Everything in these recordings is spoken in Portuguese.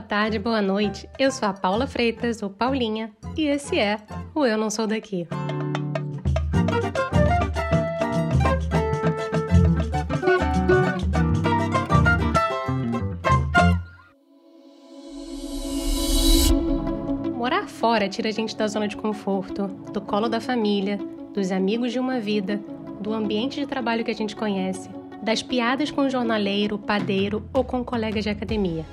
boa tarde, boa noite. Eu sou a Paula Freitas, ou Paulinha, e esse é o Eu Não Sou Daqui. Morar fora tira a gente da zona de conforto, do colo da família, dos amigos de uma vida, do ambiente de trabalho que a gente conhece, das piadas com o jornaleiro, padeiro ou com colegas de academia.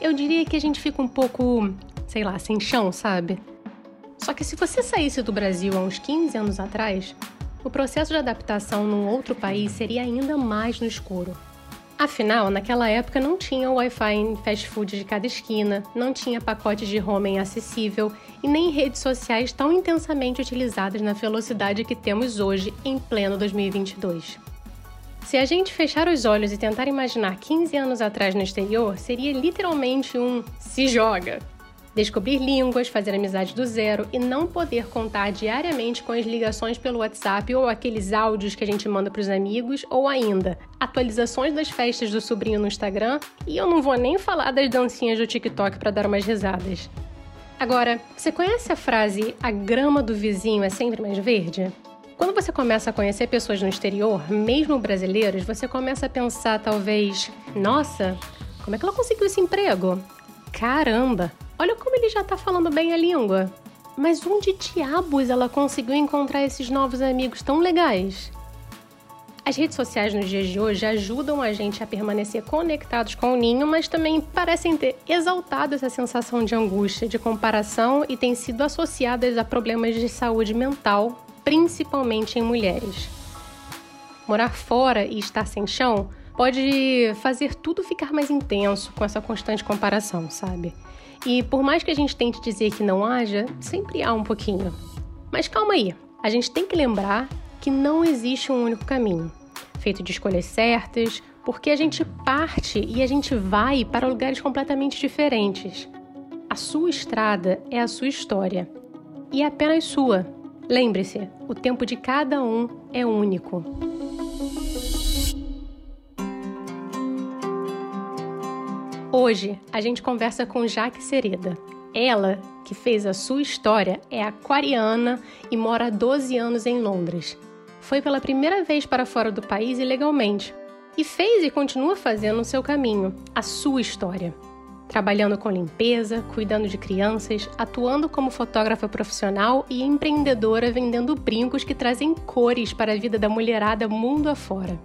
Eu diria que a gente fica um pouco, sei lá, sem chão, sabe? Só que se você saísse do Brasil há uns 15 anos atrás, o processo de adaptação num outro país seria ainda mais no escuro. Afinal, naquela época não tinha Wi-Fi em fast food de cada esquina, não tinha pacotes de roaming acessível e nem redes sociais tão intensamente utilizadas na velocidade que temos hoje em pleno 2022. Se a gente fechar os olhos e tentar imaginar 15 anos atrás no exterior, seria literalmente um se joga, descobrir línguas, fazer amizade do zero e não poder contar diariamente com as ligações pelo WhatsApp ou aqueles áudios que a gente manda para os amigos, ou ainda atualizações das festas do sobrinho no Instagram, e eu não vou nem falar das dancinhas do TikTok para dar umas risadas. Agora, você conhece a frase a grama do vizinho é sempre mais verde? Quando você começa a conhecer pessoas no exterior, mesmo brasileiros, você começa a pensar talvez, nossa, como é que ela conseguiu esse emprego? Caramba, olha como ele já tá falando bem a língua. Mas onde diabos ela conseguiu encontrar esses novos amigos tão legais? As redes sociais nos dias de hoje ajudam a gente a permanecer conectados com o ninho, mas também parecem ter exaltado essa sensação de angústia, de comparação e têm sido associadas a problemas de saúde mental, principalmente em mulheres. Morar fora e estar sem chão pode fazer tudo ficar mais intenso com essa constante comparação, sabe? E por mais que a gente tente dizer que não haja, sempre há um pouquinho. Mas calma aí, a gente tem que lembrar que não existe um único caminho, feito de escolhas certas, porque a gente parte e a gente vai para lugares completamente diferentes. A sua estrada é a sua história e é apenas sua. Lembre-se, o tempo de cada um é único. Hoje a gente conversa com Jaque Sereda. Ela, que fez a sua história, é aquariana e mora há 12 anos em Londres. Foi pela primeira vez para fora do país ilegalmente e fez e continua fazendo o seu caminho, a sua história. Trabalhando com limpeza, cuidando de crianças, atuando como fotógrafa profissional e empreendedora vendendo brincos que trazem cores para a vida da mulherada mundo afora.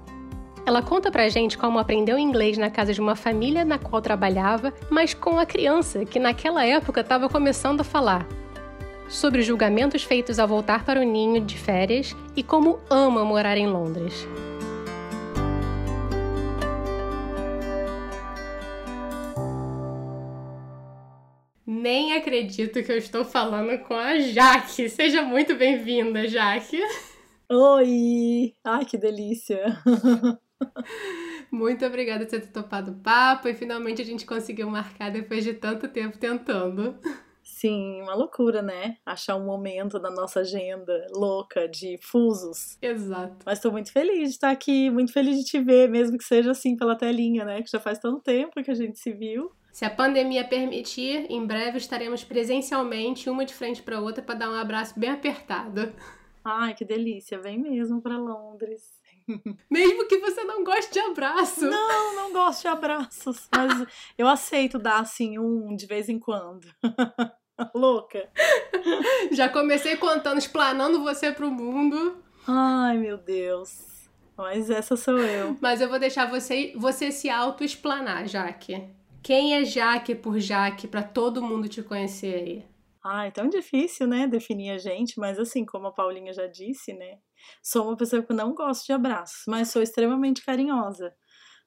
Ela conta pra gente como aprendeu inglês na casa de uma família na qual trabalhava, mas com a criança que naquela época estava começando a falar. Sobre os julgamentos feitos ao voltar para o ninho de férias e como ama morar em Londres. Nem acredito que eu estou falando com a Jaque. Seja muito bem-vinda, Jaque. Oi! Ai, que delícia! Muito obrigada por ter topado o papo e finalmente a gente conseguiu marcar depois de tanto tempo tentando. Sim, uma loucura, né? Achar um momento na nossa agenda louca de fusos. Exato. Mas estou muito feliz de estar aqui, muito feliz de te ver, mesmo que seja assim pela telinha, né? Que já faz tanto tempo que a gente se viu. Se a pandemia permitir, em breve estaremos presencialmente, uma de frente para outra, para dar um abraço bem apertado. Ai, que delícia! Vem mesmo para Londres. Mesmo que você não goste de abraço. Não, não gosto de abraços. Mas eu aceito dar assim um de vez em quando. Louca. Já comecei contando, explanando você pro mundo. Ai, meu Deus. Mas essa sou eu. Mas eu vou deixar você, você se auto-explanar, Jaque. Quem é Jaque por Jaque para todo mundo te conhecer aí? Ah, é tão difícil, né, definir a gente, mas assim, como a Paulinha já disse, né, sou uma pessoa que não gosto de abraços, mas sou extremamente carinhosa.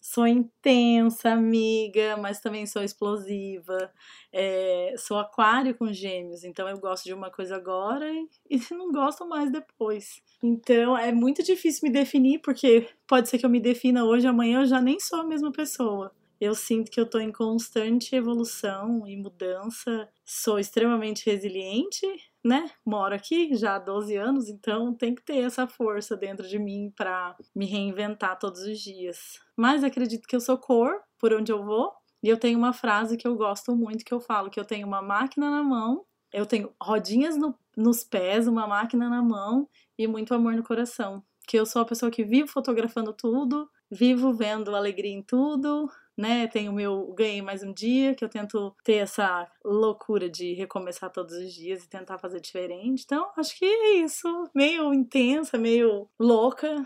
Sou intensa, amiga, mas também sou explosiva. É, sou aquário com gêmeos, então eu gosto de uma coisa agora e, e não gosto mais depois. Então é muito difícil me definir, porque pode ser que eu me defina hoje, amanhã eu já nem sou a mesma pessoa eu sinto que eu estou em constante evolução e mudança. Sou extremamente resiliente, né? Moro aqui já há 12 anos, então tem que ter essa força dentro de mim para me reinventar todos os dias. Mas acredito que eu sou cor por onde eu vou. E eu tenho uma frase que eu gosto muito que eu falo que eu tenho uma máquina na mão, eu tenho rodinhas no, nos pés, uma máquina na mão e muito amor no coração. Que eu sou a pessoa que vivo fotografando tudo, vivo vendo alegria em tudo, né? Tenho o meu ganhei mais um dia, que eu tento ter essa loucura de recomeçar todos os dias e tentar fazer diferente. Então, acho que é isso, meio intensa, meio louca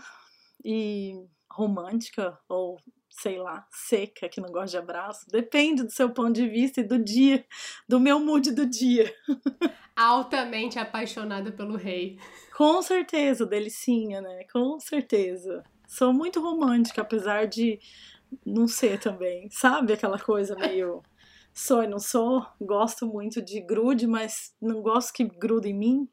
e romântica ou sei lá, seca, que não gosta de abraço. Depende do seu ponto de vista e do dia, do meu mood do dia. Altamente apaixonada pelo rei. Com certeza, delicinha, né? Com certeza. Sou muito romântica, apesar de não ser também. Sabe aquela coisa meio sou e não sou? Gosto muito de grude, mas não gosto que gruda em mim.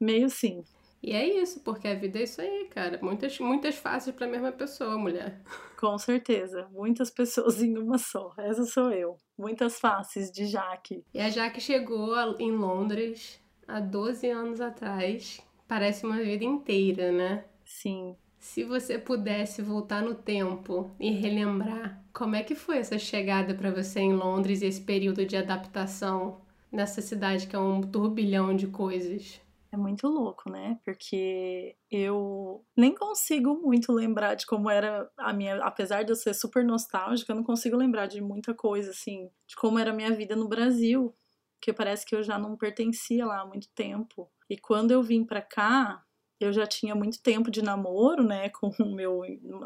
Meio sim. E é isso, porque a vida é isso aí, cara. Muitas, muitas faces para a mesma pessoa, mulher. Com certeza. Muitas pessoas em uma só. Essa sou eu. Muitas faces de Jaque. E a Jaque chegou em Londres há 12 anos atrás. Parece uma vida inteira, né? Sim. Se você pudesse voltar no tempo e relembrar como é que foi essa chegada para você em Londres e esse período de adaptação nessa cidade que é um turbilhão de coisas. É muito louco, né? Porque eu nem consigo muito lembrar de como era a minha. Apesar de eu ser super nostálgica, eu não consigo lembrar de muita coisa, assim, de como era a minha vida no Brasil. Porque parece que eu já não pertencia lá há muito tempo. E quando eu vim pra cá, eu já tinha muito tempo de namoro, né, com o meu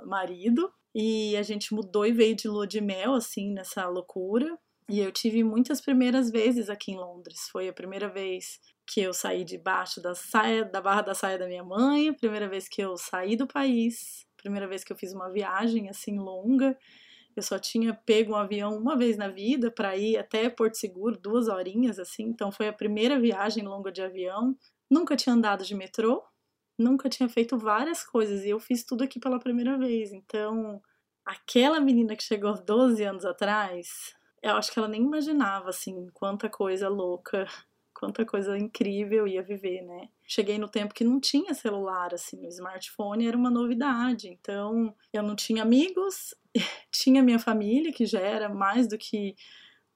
marido. E a gente mudou e veio de lua de mel, assim, nessa loucura. E eu tive muitas primeiras vezes aqui em Londres. Foi a primeira vez que eu saí debaixo da saia, da barra da saia da minha mãe, a primeira vez que eu saí do país, primeira vez que eu fiz uma viagem assim longa. Eu só tinha pego um avião uma vez na vida para ir até Porto Seguro, duas horinhas assim. Então foi a primeira viagem longa de avião. Nunca tinha andado de metrô, nunca tinha feito várias coisas e eu fiz tudo aqui pela primeira vez. Então, aquela menina que chegou 12 anos atrás, eu acho que ela nem imaginava assim quanta coisa louca quanta coisa incrível ia viver, né? Cheguei no tempo que não tinha celular, assim, o smartphone era uma novidade, então eu não tinha amigos, tinha minha família, que já era mais do que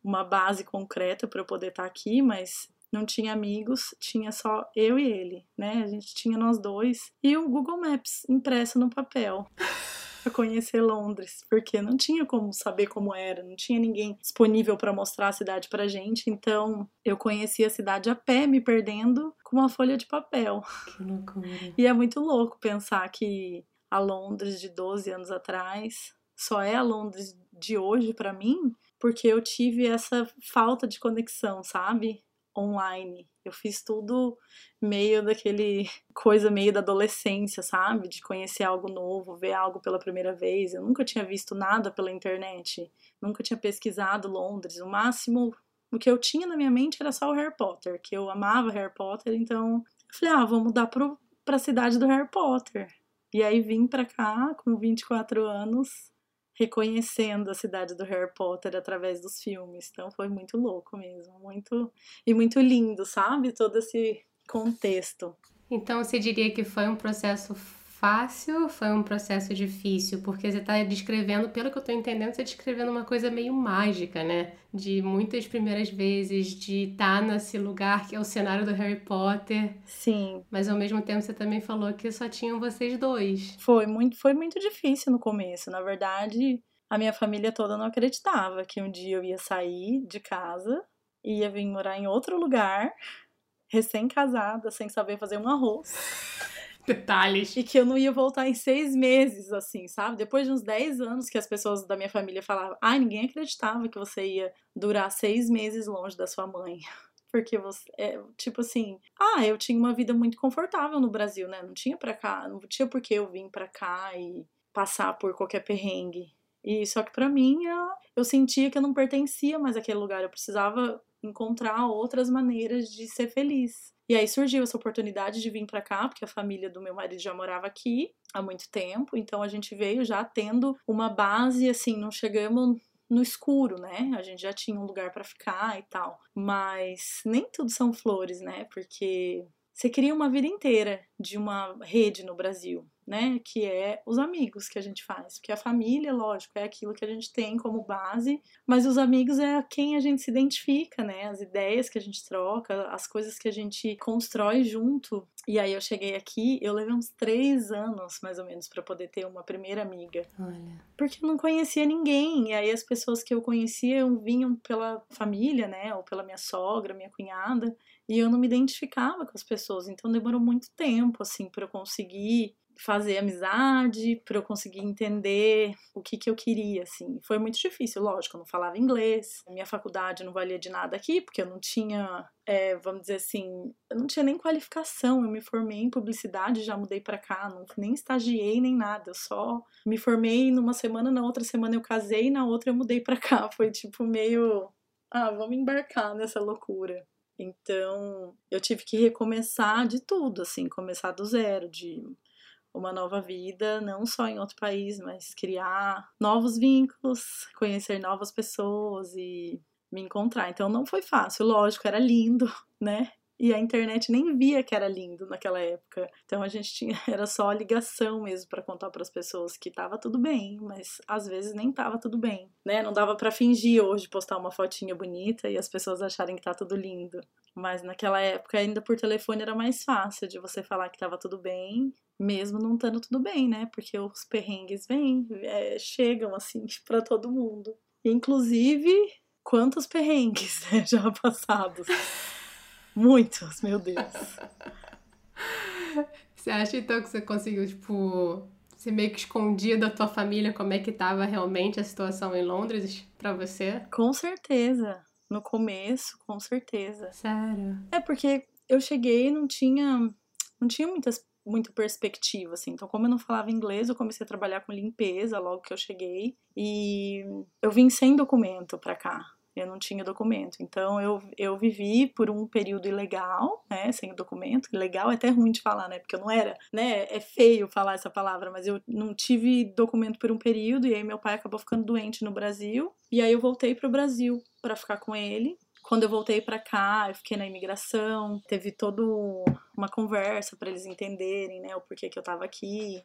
uma base concreta para eu poder estar tá aqui, mas não tinha amigos, tinha só eu e ele, né? A gente tinha nós dois e o Google Maps impresso no papel para conhecer Londres, porque não tinha como saber como era, não tinha ninguém disponível para mostrar a cidade pra gente, então eu conheci a cidade a pé, me perdendo com uma folha de papel. Que loucura. E é muito louco pensar que a Londres de 12 anos atrás só é a Londres de hoje para mim, porque eu tive essa falta de conexão, sabe? Online. Eu fiz tudo meio daquele coisa meio da adolescência, sabe? De conhecer algo novo, ver algo pela primeira vez. Eu nunca tinha visto nada pela internet, nunca tinha pesquisado Londres. O máximo o que eu tinha na minha mente era só o Harry Potter, que eu amava Harry Potter, então eu falei, ah, vou mudar pro, pra cidade do Harry Potter. E aí vim pra cá com 24 anos reconhecendo a cidade do Harry Potter através dos filmes. Então foi muito louco mesmo, muito e muito lindo, sabe? Todo esse contexto. Então você diria que foi um processo fácil, foi um processo difícil, porque você está descrevendo, pelo que eu estou entendendo, você está descrevendo uma coisa meio mágica, né? De muitas primeiras vezes, de estar tá nesse lugar que é o cenário do Harry Potter. Sim. Mas ao mesmo tempo você também falou que só tinham vocês dois. Foi muito, foi muito difícil no começo. Na verdade, a minha família toda não acreditava que um dia eu ia sair de casa, ia vir morar em outro lugar, recém-casada, sem saber fazer um arroz Detalhes. E que eu não ia voltar em seis meses, assim, sabe? Depois de uns dez anos que as pessoas da minha família falavam, ai, ninguém acreditava que você ia durar seis meses longe da sua mãe. Porque você, é, tipo assim, ah, eu tinha uma vida muito confortável no Brasil, né? Não tinha pra cá, não tinha por que eu vir pra cá e passar por qualquer perrengue. E só que para mim, eu, eu sentia que eu não pertencia mais àquele lugar. Eu precisava encontrar outras maneiras de ser feliz. E aí surgiu essa oportunidade de vir para cá, porque a família do meu marido já morava aqui há muito tempo, então a gente veio já tendo uma base, assim, não chegamos no escuro, né? A gente já tinha um lugar para ficar e tal. Mas nem tudo são flores, né? Porque você cria uma vida inteira de uma rede no Brasil né? Que é os amigos que a gente faz. Porque a família, lógico, é aquilo que a gente tem como base, mas os amigos é quem a gente se identifica, né? As ideias que a gente troca, as coisas que a gente constrói junto. E aí eu cheguei aqui, eu levei uns três anos, mais ou menos, para poder ter uma primeira amiga. Olha. Porque eu não conhecia ninguém. E aí as pessoas que eu conhecia vinham pela família, né? Ou pela minha sogra, minha cunhada. E eu não me identificava com as pessoas. Então demorou muito tempo, assim, para eu conseguir fazer amizade, para eu conseguir entender o que, que eu queria, assim. Foi muito difícil, lógico, eu não falava inglês, minha faculdade não valia de nada aqui, porque eu não tinha, é, vamos dizer assim, eu não tinha nem qualificação, eu me formei em publicidade, já mudei para cá, não, nem estagiei nem nada, eu só me formei numa semana, na outra semana eu casei, na outra eu mudei para cá, foi tipo meio, ah, vamos embarcar nessa loucura. Então, eu tive que recomeçar de tudo, assim, começar do zero, de uma nova vida, não só em outro país, mas criar novos vínculos, conhecer novas pessoas e me encontrar. Então não foi fácil, lógico, era lindo, né? E a internet nem via que era lindo naquela época. Então a gente tinha era só ligação mesmo para contar para as pessoas que tava tudo bem, mas às vezes nem tava tudo bem, né? Não dava para fingir hoje postar uma fotinha bonita e as pessoas acharem que tá tudo lindo. Mas naquela época ainda por telefone era mais fácil de você falar que tava tudo bem mesmo não estando tudo bem, né? Porque os perrengues vêm, é, chegam assim para todo mundo. Inclusive, quantos perrengues né, já passados? Muitos, meu Deus. Você acha então que você conseguiu, tipo, você meio que escondia da tua família como é que tava realmente a situação em Londres para você? Com certeza. No começo, com certeza. Sério? É porque eu cheguei e não tinha não tinha muitas muito perspectiva, assim. Então, como eu não falava inglês, eu comecei a trabalhar com limpeza logo que eu cheguei. E eu vim sem documento para cá. Eu não tinha documento. Então, eu, eu vivi por um período ilegal, né? Sem documento. Ilegal é até ruim de falar, né? Porque eu não era, né? É feio falar essa palavra, mas eu não tive documento por um período. E aí, meu pai acabou ficando doente no Brasil. E aí, eu voltei para o Brasil para ficar com ele. Quando eu voltei para cá, eu fiquei na imigração, teve toda uma conversa para eles entenderem, né, o porquê que eu tava aqui.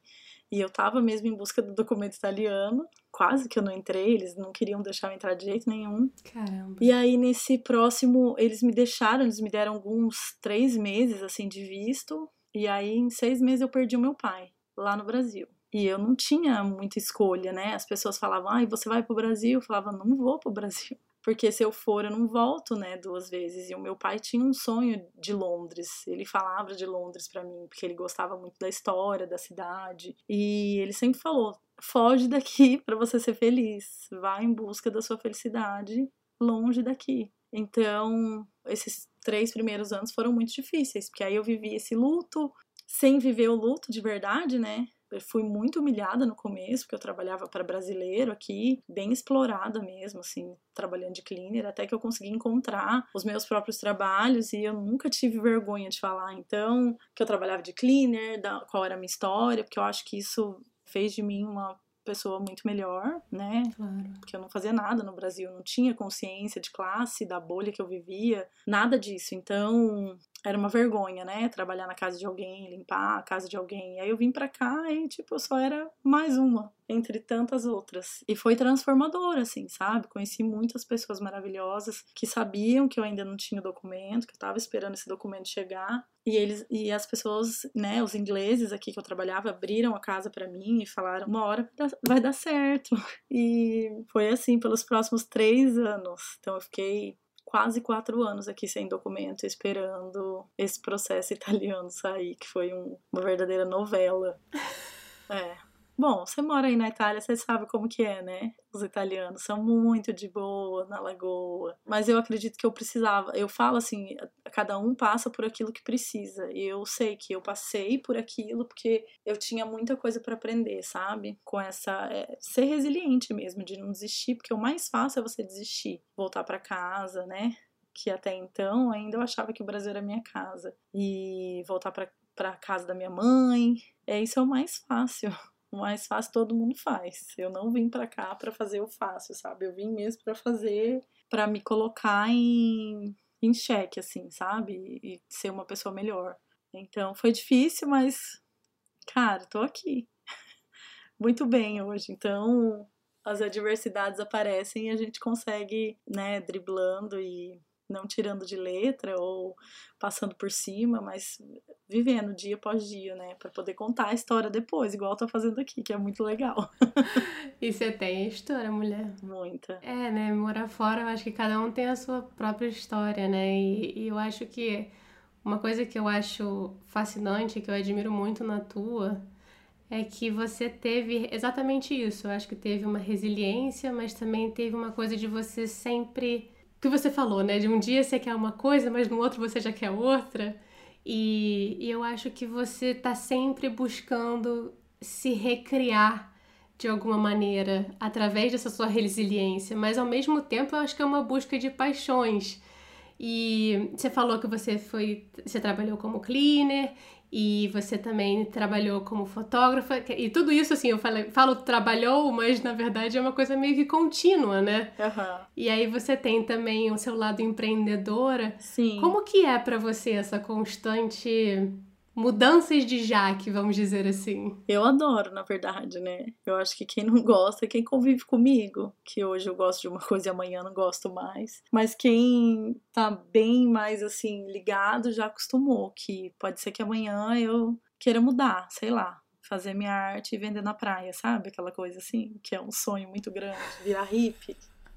E eu tava mesmo em busca do documento italiano, quase que eu não entrei, eles não queriam deixar eu entrar de jeito nenhum. Caramba. E aí, nesse próximo, eles me deixaram, eles me deram alguns três meses, assim, de visto. E aí, em seis meses, eu perdi o meu pai, lá no Brasil. E eu não tinha muita escolha, né? As pessoas falavam, ai, ah, você vai pro Brasil? Eu falava, não vou pro Brasil porque se eu for eu não volto, né, duas vezes. E o meu pai tinha um sonho de Londres. Ele falava de Londres para mim, porque ele gostava muito da história da cidade. E ele sempre falou: "Foge daqui para você ser feliz. Vá em busca da sua felicidade longe daqui". Então, esses três primeiros anos foram muito difíceis, porque aí eu vivi esse luto sem viver o luto de verdade, né? Eu fui muito humilhada no começo, porque eu trabalhava para brasileiro aqui, bem explorada mesmo, assim, trabalhando de cleaner, até que eu consegui encontrar os meus próprios trabalhos e eu nunca tive vergonha de falar, então, que eu trabalhava de cleaner, da, qual era a minha história, porque eu acho que isso fez de mim uma pessoa muito melhor, né? Claro. Porque eu não fazia nada no Brasil, não tinha consciência de classe, da bolha que eu vivia, nada disso. Então, era uma vergonha, né? Trabalhar na casa de alguém, limpar a casa de alguém. Aí eu vim pra cá e, tipo, eu só era mais uma entre tantas outras. E foi transformador, assim, sabe? Conheci muitas pessoas maravilhosas que sabiam que eu ainda não tinha documento, que eu tava esperando esse documento chegar. E eles e as pessoas, né, os ingleses aqui que eu trabalhava, abriram a casa para mim e falaram: uma hora vai dar certo. E foi assim pelos próximos três anos. Então eu fiquei quase quatro anos aqui sem documento, esperando esse processo italiano sair, que foi um, uma verdadeira novela. É. Bom, você mora aí na Itália, você sabe como que é, né? Os italianos são muito de boa na lagoa. Mas eu acredito que eu precisava. Eu falo assim, cada um passa por aquilo que precisa. E eu sei que eu passei por aquilo porque eu tinha muita coisa para aprender, sabe? Com essa é, ser resiliente mesmo, de não desistir, porque o mais fácil é você desistir, voltar para casa, né? Que até então ainda eu achava que o Brasil era minha casa. E voltar para para casa da minha mãe, é isso é o mais fácil o mais fácil todo mundo faz. Eu não vim para cá para fazer o fácil, sabe? Eu vim mesmo para fazer, para me colocar em, em xeque, assim, sabe? E ser uma pessoa melhor. Então foi difícil, mas, cara, tô aqui. Muito bem hoje. Então as adversidades aparecem e a gente consegue, né, driblando e não tirando de letra ou passando por cima, mas vivendo dia após dia, né, para poder contar a história depois, igual eu tô fazendo aqui, que é muito legal. e você tem a história, mulher? Muita. É, né, morar fora, eu acho que cada um tem a sua própria história, né? E, e eu acho que uma coisa que eu acho fascinante, que eu admiro muito na tua, é que você teve exatamente isso. Eu acho que teve uma resiliência, mas também teve uma coisa de você sempre. que você falou, né? De um dia você quer uma coisa, mas no outro você já quer outra. E, e eu acho que você tá sempre buscando se recriar de alguma maneira através dessa sua resiliência, mas ao mesmo tempo eu acho que é uma busca de paixões. E você falou que você foi, você trabalhou como cleaner e você também trabalhou como fotógrafa. E tudo isso, assim, eu falei, falo trabalhou, mas na verdade é uma coisa meio que contínua, né? Uhum. E aí você tem também o seu lado empreendedora. Sim. Como que é para você essa constante mudanças de Jaque, vamos dizer assim. Eu adoro, na verdade, né? Eu acho que quem não gosta é quem convive comigo, que hoje eu gosto de uma coisa e amanhã não gosto mais. Mas quem tá bem mais assim ligado já acostumou que pode ser que amanhã eu queira mudar, sei lá, fazer minha arte e vender na praia, sabe? Aquela coisa assim, que é um sonho muito grande, virar hippie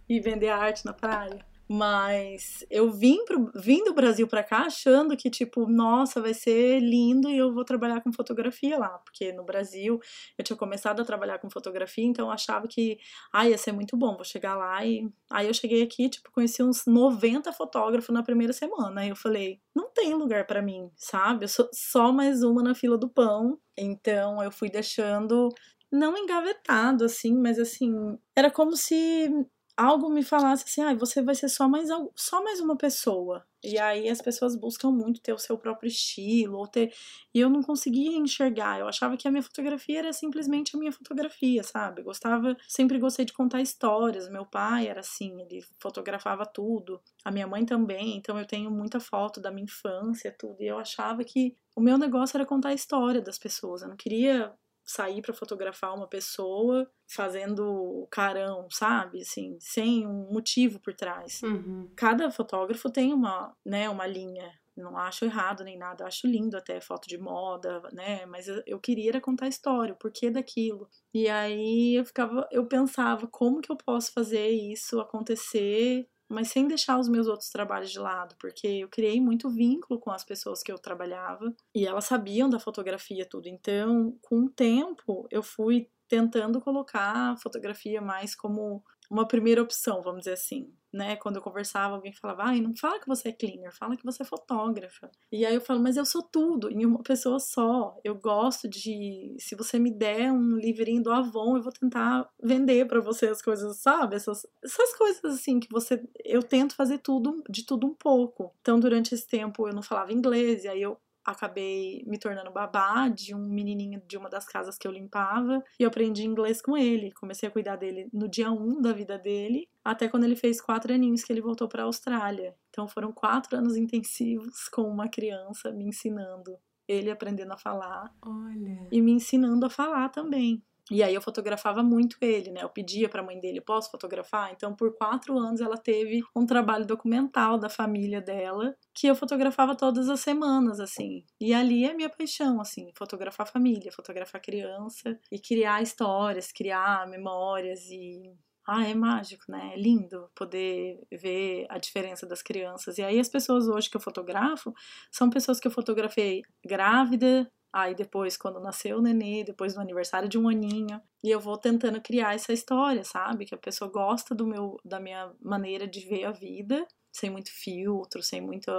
e vender arte na praia. Mas eu vim, pro, vim do Brasil para cá achando que, tipo, nossa, vai ser lindo e eu vou trabalhar com fotografia lá. Porque no Brasil eu tinha começado a trabalhar com fotografia, então eu achava que, ah, ia ser muito bom, vou chegar lá e. Aí eu cheguei aqui, tipo, conheci uns 90 fotógrafos na primeira semana. Aí eu falei, não tem lugar para mim, sabe? Eu sou só mais uma na fila do pão. Então eu fui deixando não engavetado, assim, mas assim, era como se algo me falasse assim, ah, você vai ser só mais, só mais uma pessoa. E aí as pessoas buscam muito ter o seu próprio estilo, ou ter. E eu não conseguia enxergar. Eu achava que a minha fotografia era simplesmente a minha fotografia, sabe? Gostava, sempre gostei de contar histórias. Meu pai era assim, ele fotografava tudo. A minha mãe também, então eu tenho muita foto da minha infância, tudo. E eu achava que o meu negócio era contar a história das pessoas. Eu não queria sair para fotografar uma pessoa fazendo carão, sabe? Assim, sem um motivo por trás. Uhum. Cada fotógrafo tem uma, né, uma linha. Não acho errado nem nada, acho lindo até foto de moda, né? Mas eu, eu queria contar a história, o porquê daquilo. E aí eu ficava, eu pensava, como que eu posso fazer isso acontecer mas sem deixar os meus outros trabalhos de lado, porque eu criei muito vínculo com as pessoas que eu trabalhava e elas sabiam da fotografia tudo. Então, com o tempo, eu fui tentando colocar a fotografia mais como uma primeira opção, vamos dizer assim, né? Quando eu conversava, alguém falava, ai, não fala que você é cleaner, fala que você é fotógrafa. E aí eu falo, mas eu sou tudo, em uma pessoa só. Eu gosto de, se você me der um livrinho do Avon, eu vou tentar vender para você as coisas, sabe? Essas, essas coisas assim que você, eu tento fazer tudo, de tudo um pouco. Então, durante esse tempo eu não falava inglês, e aí eu acabei me tornando babá de um menininho de uma das casas que eu limpava e eu aprendi inglês com ele. Comecei a cuidar dele no dia 1 um da vida dele, até quando ele fez quatro aninhos que ele voltou para a Austrália. Então foram quatro anos intensivos com uma criança me ensinando, ele aprendendo a falar Olha. e me ensinando a falar também. E aí eu fotografava muito ele, né? Eu pedia para a mãe dele, posso fotografar? Então, por quatro anos, ela teve um trabalho documental da família dela, que eu fotografava todas as semanas, assim. E ali é minha paixão, assim, fotografar família, fotografar criança e criar histórias, criar memórias e ah, é mágico, né? É lindo poder ver a diferença das crianças. E aí as pessoas hoje que eu fotografo são pessoas que eu fotografei grávida, Aí depois, quando nasceu o nenê, depois do aniversário de um aninho, e eu vou tentando criar essa história, sabe? Que a pessoa gosta do meu, da minha maneira de ver a vida, sem muito filtro, sem muita.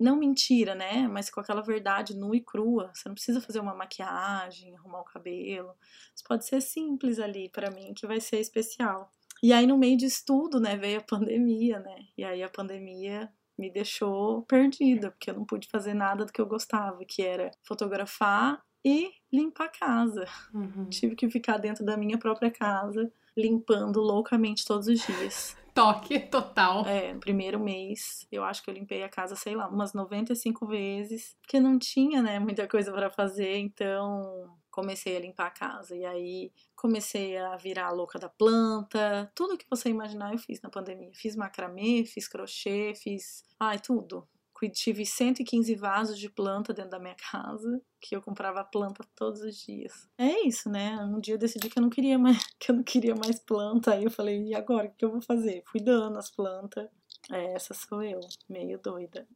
Não mentira, né? Mas com aquela verdade nua e crua. Você não precisa fazer uma maquiagem, arrumar o cabelo. Isso pode ser simples ali para mim, que vai ser especial. E aí, no meio disso tudo, né, veio a pandemia, né? E aí a pandemia me deixou perdida, porque eu não pude fazer nada do que eu gostava, que era fotografar e limpar a casa. Uhum. Tive que ficar dentro da minha própria casa, limpando loucamente todos os dias. Toque total. É, no primeiro mês, eu acho que eu limpei a casa, sei lá, umas 95 vezes, porque não tinha, né, muita coisa para fazer, então comecei a limpar a casa. E aí comecei a virar a louca da planta. Tudo que você imaginar eu fiz na pandemia. Fiz macramê, fiz crochê, fiz. Ai, tudo. Tive 115 vasos de planta dentro da minha casa, que eu comprava planta todos os dias. É isso, né? Um dia eu decidi que eu não queria mais, que eu não queria mais planta. Aí eu falei, e agora? O que eu vou fazer? Fui dando as plantas. É, essa sou eu, meio doida.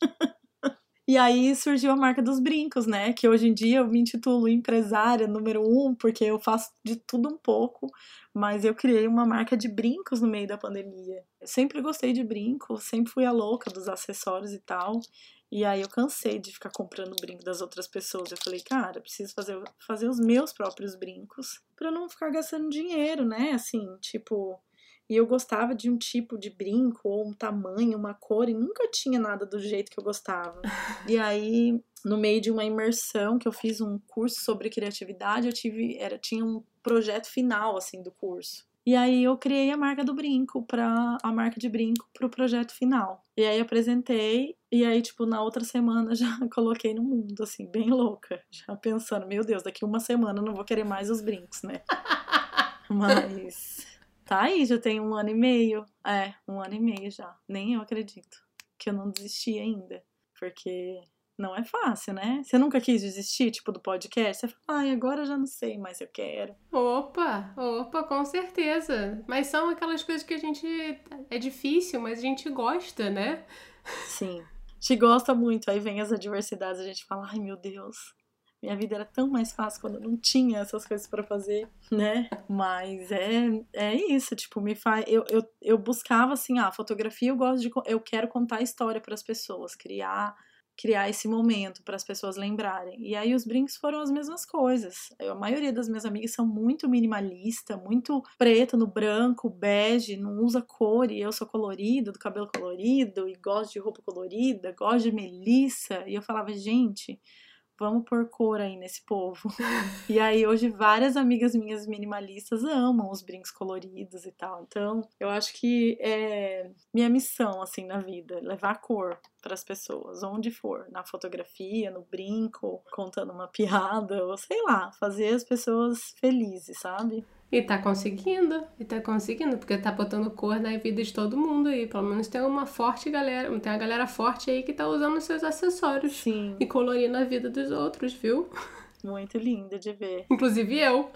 E aí surgiu a marca dos brincos, né? Que hoje em dia eu me intitulo empresária número um, porque eu faço de tudo um pouco, mas eu criei uma marca de brincos no meio da pandemia. Eu sempre gostei de brinco, sempre fui a louca dos acessórios e tal. E aí eu cansei de ficar comprando brinco das outras pessoas. Eu falei, cara, preciso fazer, fazer os meus próprios brincos para não ficar gastando dinheiro, né? Assim, tipo, e eu gostava de um tipo de brinco, ou um tamanho, uma cor, e nunca tinha nada do jeito que eu gostava. E aí, no meio de uma imersão, que eu fiz um curso sobre criatividade, eu tive, era, tinha um projeto final, assim, do curso. E aí eu criei a marca do brinco para a marca de brinco para o projeto final. E aí apresentei e aí tipo na outra semana já coloquei no mundo assim, bem louca, já pensando, meu Deus, daqui uma semana eu não vou querer mais os brincos, né? Mas Tá aí, já tem um ano e meio. É, um ano e meio já. Nem eu acredito que eu não desisti ainda. Porque não é fácil, né? Você nunca quis desistir, tipo, do podcast? Você fala, ai, agora eu já não sei, mas eu quero. Opa, opa, com certeza. Mas são aquelas coisas que a gente. É difícil, mas a gente gosta, né? Sim. A gente gosta muito. Aí vem as adversidades, a gente fala, ai meu Deus, minha vida era tão mais fácil quando não tinha essas coisas para fazer, né? Mas é, é isso, tipo, me faz. Eu, eu, eu buscava assim, ah, fotografia eu gosto de. Eu quero contar história para as pessoas, criar criar esse momento para as pessoas lembrarem. E aí os brincos foram as mesmas coisas. Eu, a maioria das minhas amigas são muito minimalista, muito preto no branco, bege, não usa cor e eu sou colorido, do cabelo colorido e gosto de roupa colorida, gosto de melissa. E eu falava, gente, vamos pôr cor aí nesse povo. e aí hoje várias amigas minhas minimalistas amam os brincos coloridos e tal. Então, eu acho que é minha missão assim na vida, levar cor para as pessoas, onde for, na fotografia, no brinco, contando uma piada, ou sei lá, fazer as pessoas felizes, sabe? E tá conseguindo, e tá conseguindo, porque tá botando cor na vida de todo mundo aí. Pelo menos tem uma forte galera, tem uma galera forte aí que tá usando seus acessórios. Sim. E colorindo a vida dos outros, viu? Muito lindo de ver. Inclusive eu.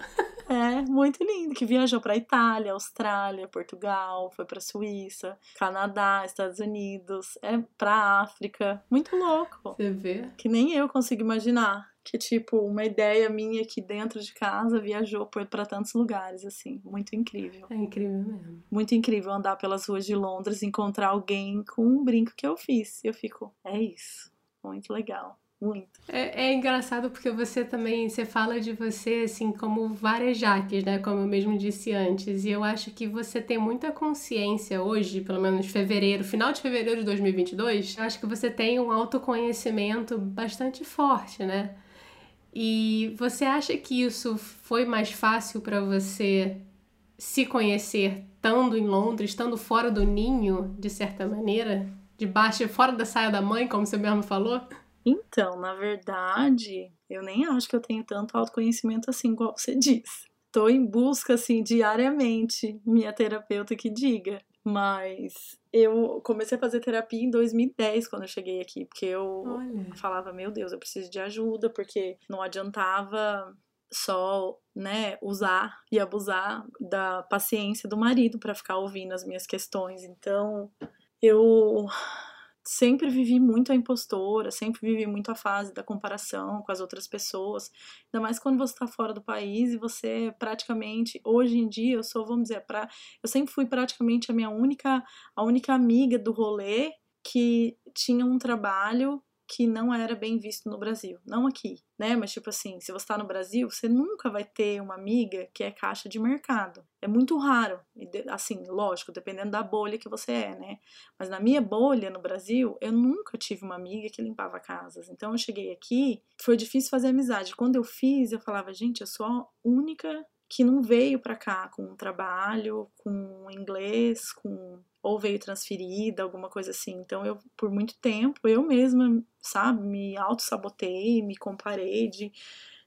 É, muito lindo. Que viajou pra Itália, Austrália, Portugal, foi pra Suíça, Canadá, Estados Unidos, é pra África. Muito louco. Você vê? Que nem eu consigo imaginar que tipo uma ideia minha aqui dentro de casa viajou para tantos lugares assim, muito incrível. É incrível mesmo. Muito incrível andar pelas ruas de Londres, encontrar alguém com um brinco que eu fiz. Eu fico, é isso, muito legal. Muito. É, é engraçado porque você também, você fala de você assim como várias jaques, né? Como eu mesmo disse antes. E eu acho que você tem muita consciência hoje, pelo menos fevereiro, final de fevereiro de 2022. Eu acho que você tem um autoconhecimento bastante forte, né? E você acha que isso foi mais fácil para você se conhecer estando em Londres, estando fora do ninho, de certa maneira? Debaixo, fora da saia da mãe, como você mesmo falou? Então, na verdade, eu nem acho que eu tenho tanto autoconhecimento assim, igual você diz. Estou em busca, assim, diariamente, minha terapeuta que diga. Mas eu comecei a fazer terapia em 2010, quando eu cheguei aqui, porque eu Olha. falava, meu Deus, eu preciso de ajuda, porque não adiantava só, né, usar e abusar da paciência do marido para ficar ouvindo as minhas questões. Então, eu sempre vivi muito a impostora, sempre vivi muito a fase da comparação com as outras pessoas. Ainda mais quando você está fora do país e você praticamente, hoje em dia, eu sou, vamos dizer, pra, eu sempre fui praticamente a minha única, a única amiga do rolê que tinha um trabalho que não era bem visto no Brasil. Não aqui, né? Mas, tipo assim, se você tá no Brasil, você nunca vai ter uma amiga que é caixa de mercado. É muito raro. Assim, lógico, dependendo da bolha que você é, né? Mas na minha bolha no Brasil, eu nunca tive uma amiga que limpava casas. Então, eu cheguei aqui, foi difícil fazer amizade. Quando eu fiz, eu falava, gente, eu sou a única que não veio para cá com um trabalho, com inglês, com ou veio transferida, alguma coisa assim. Então eu por muito tempo eu mesma, sabe, me auto-sabotei, me comparei de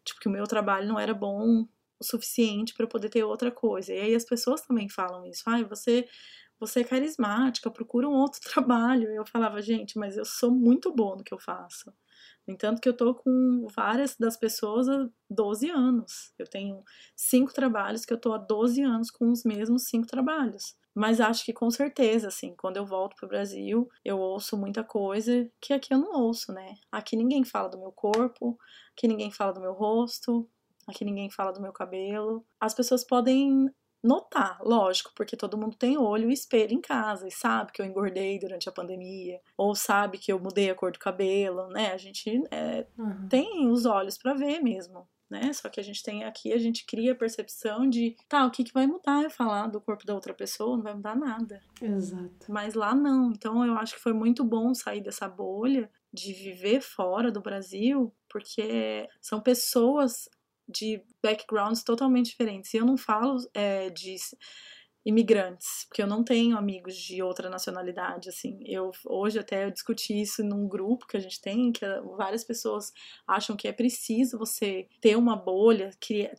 tipo que o meu trabalho não era bom o suficiente para poder ter outra coisa. E aí as pessoas também falam isso. Ai, você você é carismática, procura um outro trabalho. Eu falava, gente, mas eu sou muito boa no que eu faço. Entanto, que eu tô com várias das pessoas há 12 anos. Eu tenho cinco trabalhos que eu tô há 12 anos com os mesmos cinco trabalhos. Mas acho que com certeza, assim, quando eu volto pro Brasil, eu ouço muita coisa que aqui eu não ouço, né? Aqui ninguém fala do meu corpo, aqui ninguém fala do meu rosto, aqui ninguém fala do meu cabelo. As pessoas podem notar, lógico, porque todo mundo tem olho e espelho em casa e sabe que eu engordei durante a pandemia, ou sabe que eu mudei a cor do cabelo, né? A gente é, uhum. tem os olhos para ver mesmo. Né? Só que a gente tem aqui, a gente cria a percepção de, tá, o que, que vai mudar eu falar do corpo da outra pessoa? Não vai mudar nada. Exato. Mas lá não. Então eu acho que foi muito bom sair dessa bolha, de viver fora do Brasil, porque são pessoas de backgrounds totalmente diferentes. E eu não falo é, de imigrantes, porque eu não tenho amigos de outra nacionalidade, assim. Eu hoje até eu discuti isso num grupo que a gente tem, que várias pessoas acham que é preciso você ter uma bolha,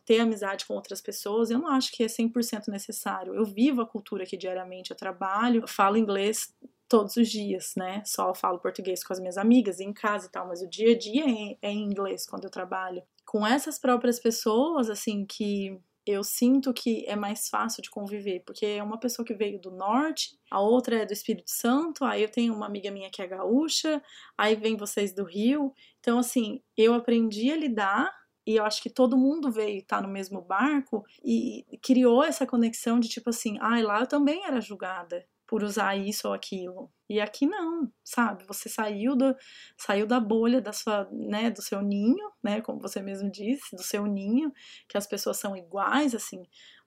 ter amizade com outras pessoas. Eu não acho que é 100% necessário. Eu vivo a cultura aqui diariamente, eu trabalho, falo inglês todos os dias, né? Só falo português com as minhas amigas em casa e tal, mas o dia a dia é, é em inglês quando eu trabalho com essas próprias pessoas, assim, que eu sinto que é mais fácil de conviver, porque é uma pessoa que veio do norte, a outra é do Espírito Santo, aí eu tenho uma amiga minha que é gaúcha, aí vem vocês do Rio. Então, assim, eu aprendi a lidar e eu acho que todo mundo veio estar tá no mesmo barco e criou essa conexão de tipo assim, ai, ah, lá eu também era julgada por usar isso ou aquilo. E aqui não, sabe? Você saiu do, saiu da bolha da sua, né, do seu ninho, né, como você mesmo disse, do seu ninho, que as pessoas são iguais, assim.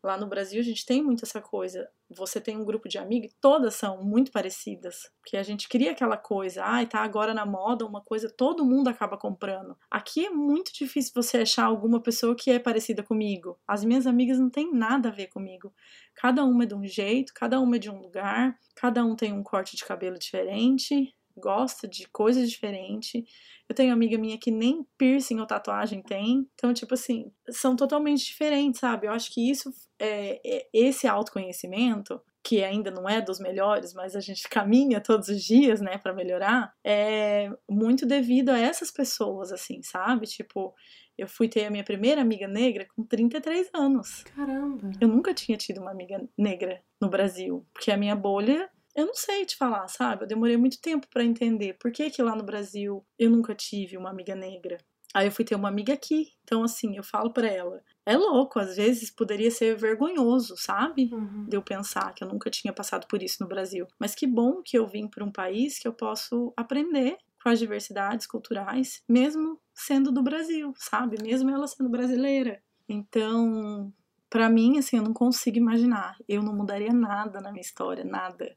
Lá no Brasil a gente tem muito essa coisa. Você tem um grupo de amigos, todas são muito parecidas. Porque a gente cria aquela coisa, ai, ah, tá agora na moda uma coisa, todo mundo acaba comprando. Aqui é muito difícil você achar alguma pessoa que é parecida comigo. As minhas amigas não têm nada a ver comigo. Cada uma é de um jeito, cada uma é de um lugar, cada um tem um corte de cabelo diferente, gosta de coisas diferentes. Eu tenho amiga minha que nem piercing ou tatuagem tem. Então, tipo assim, são totalmente diferentes, sabe? Eu acho que isso é, é esse autoconhecimento que ainda não é dos melhores, mas a gente caminha todos os dias, né, para melhorar, é muito devido a essas pessoas, assim, sabe? Tipo, eu fui ter a minha primeira amiga negra com 33 anos. Caramba! Eu nunca tinha tido uma amiga negra no Brasil, porque a minha bolha eu não sei te falar, sabe? Eu demorei muito tempo para entender por que que lá no Brasil eu nunca tive uma amiga negra. Aí eu fui ter uma amiga aqui. Então, assim, eu falo para ela. É louco, às vezes poderia ser vergonhoso, sabe? Uhum. De eu pensar que eu nunca tinha passado por isso no Brasil. Mas que bom que eu vim para um país que eu posso aprender com as diversidades culturais, mesmo sendo do Brasil, sabe? Mesmo ela sendo brasileira. Então, para mim, assim, eu não consigo imaginar. Eu não mudaria nada na minha história, nada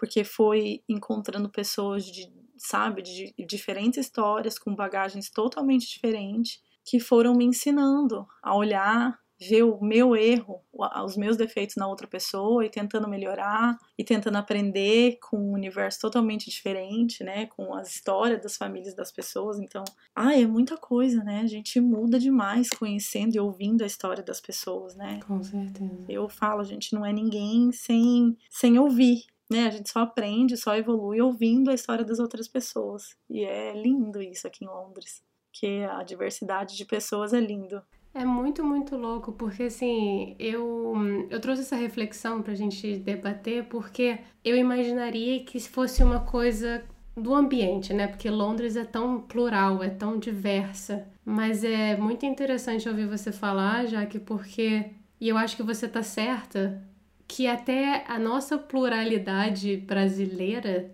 porque foi encontrando pessoas de, sabe, de diferentes histórias, com bagagens totalmente diferentes, que foram me ensinando a olhar, ver o meu erro, os meus defeitos na outra pessoa e tentando melhorar e tentando aprender com um universo totalmente diferente, né, com as histórias das famílias das pessoas. Então, ah, é muita coisa, né? A gente muda demais conhecendo e ouvindo a história das pessoas, né? Com certeza. Eu falo, a gente não é ninguém sem sem ouvir né? A gente só aprende, só evolui ouvindo a história das outras pessoas. E é lindo isso aqui em Londres, que a diversidade de pessoas é lindo. É muito, muito louco, porque assim, eu, eu trouxe essa reflexão pra gente debater, porque eu imaginaria que fosse uma coisa do ambiente, né? Porque Londres é tão plural, é tão diversa. Mas é muito interessante ouvir você falar, já que porque. E eu acho que você tá certa que até a nossa pluralidade brasileira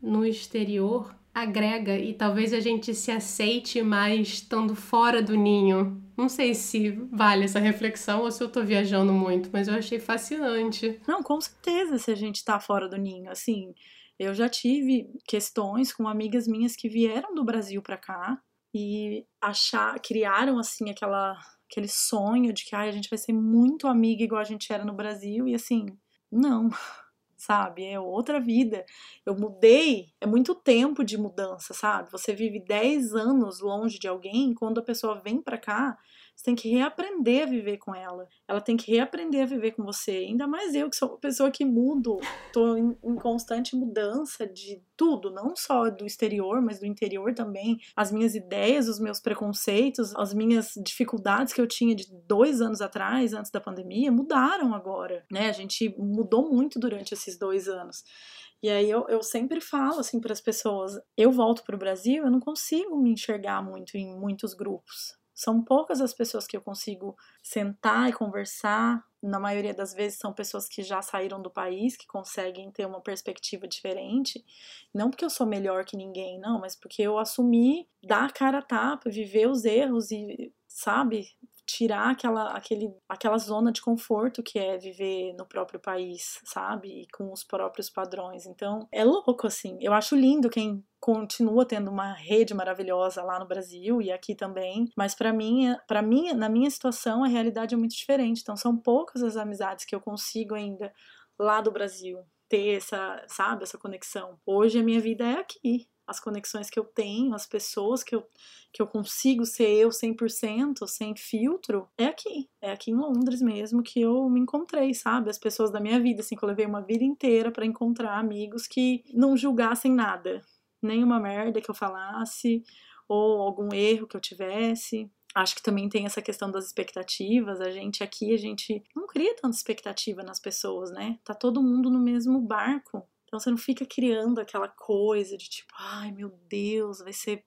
no exterior agrega e talvez a gente se aceite mais estando fora do ninho. Não sei se vale essa reflexão ou se eu tô viajando muito, mas eu achei fascinante. Não, com certeza se a gente tá fora do ninho, assim, eu já tive questões com amigas minhas que vieram do Brasil para cá e achar, criaram assim aquela aquele sonho de que ai, a gente vai ser muito amiga igual a gente era no Brasil, e assim, não sabe? É outra vida. Eu mudei, é muito tempo de mudança, sabe? Você vive 10 anos longe de alguém, quando a pessoa vem para cá, você tem que reaprender a viver com ela. Ela tem que reaprender a viver com você. Ainda mais eu, que sou uma pessoa que mudo, tô em, em constante mudança de tudo, não só do exterior, mas do interior também. As minhas ideias, os meus preconceitos, as minhas dificuldades que eu tinha de dois anos atrás, antes da pandemia, mudaram agora, né? A gente mudou muito durante esses dois anos. E aí eu, eu sempre falo assim para as pessoas: eu volto para o Brasil, eu não consigo me enxergar muito em muitos grupos. São poucas as pessoas que eu consigo sentar e conversar. Na maioria das vezes são pessoas que já saíram do país, que conseguem ter uma perspectiva diferente. Não porque eu sou melhor que ninguém, não, mas porque eu assumi dar a cara a tapa, viver os erros e, sabe, tirar aquela, aquele, aquela zona de conforto que é viver no próprio país, sabe? E com os próprios padrões. Então, é louco, assim. Eu acho lindo quem continua tendo uma rede maravilhosa lá no Brasil e aqui também, mas para mim, para mim, na minha situação, a realidade é muito diferente. Então, são poucas as amizades que eu consigo ainda lá do Brasil ter essa, sabe, essa conexão. Hoje a minha vida é aqui, as conexões que eu tenho, as pessoas que eu, que eu consigo ser eu 100%, sem filtro, é aqui. É aqui em Londres mesmo que eu me encontrei, sabe? As pessoas da minha vida, assim, que eu levei uma vida inteira para encontrar amigos que não julgassem nada. Nenhuma merda que eu falasse, ou algum erro que eu tivesse. Acho que também tem essa questão das expectativas. A gente aqui, a gente não cria tanta expectativa nas pessoas, né? Tá todo mundo no mesmo barco. Então você não fica criando aquela coisa de tipo, ai meu Deus, vai ser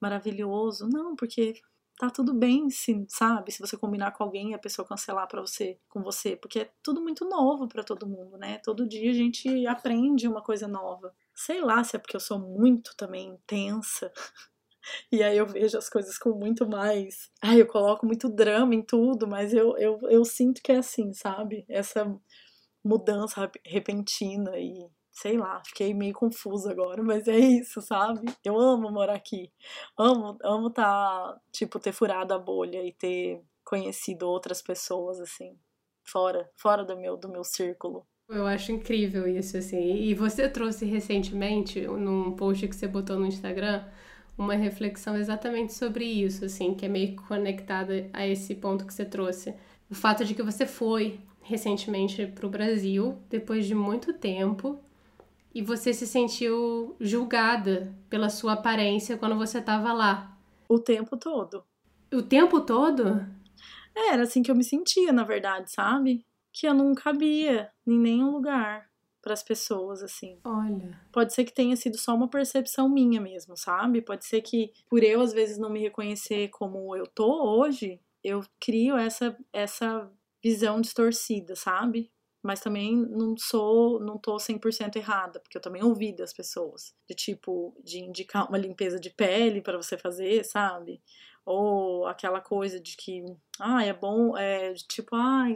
maravilhoso. Não, porque tá tudo bem, se, sabe? Se você combinar com alguém e a pessoa cancelar para você, com você, porque é tudo muito novo para todo mundo, né? Todo dia a gente aprende uma coisa nova. Sei lá se é porque eu sou muito também intensa. E aí eu vejo as coisas com muito mais. Ai, eu coloco muito drama em tudo, mas eu, eu, eu sinto que é assim, sabe? Essa mudança repentina e sei lá, fiquei meio confusa agora, mas é isso, sabe? Eu amo morar aqui. Amo, amo tá, tipo, ter furado a bolha e ter conhecido outras pessoas assim, fora, fora do meu do meu círculo. Eu acho incrível isso assim. E você trouxe recentemente num post que você botou no Instagram uma reflexão exatamente sobre isso, assim, que é meio conectada a esse ponto que você trouxe. O fato de que você foi recentemente para o Brasil depois de muito tempo e você se sentiu julgada pela sua aparência quando você estava lá. O tempo todo. O tempo todo? É, era assim que eu me sentia, na verdade, sabe? Que eu não cabia em nenhum lugar para as pessoas, assim. Olha. Pode ser que tenha sido só uma percepção minha mesmo, sabe? Pode ser que, por eu às vezes não me reconhecer como eu tô hoje, eu crio essa, essa visão distorcida, sabe? Mas também não sou, não tô 100% errada, porque eu também ouvi das pessoas, de tipo, de indicar uma limpeza de pele para você fazer, sabe? Ou aquela coisa de que, ah, é bom, é, tipo, ah,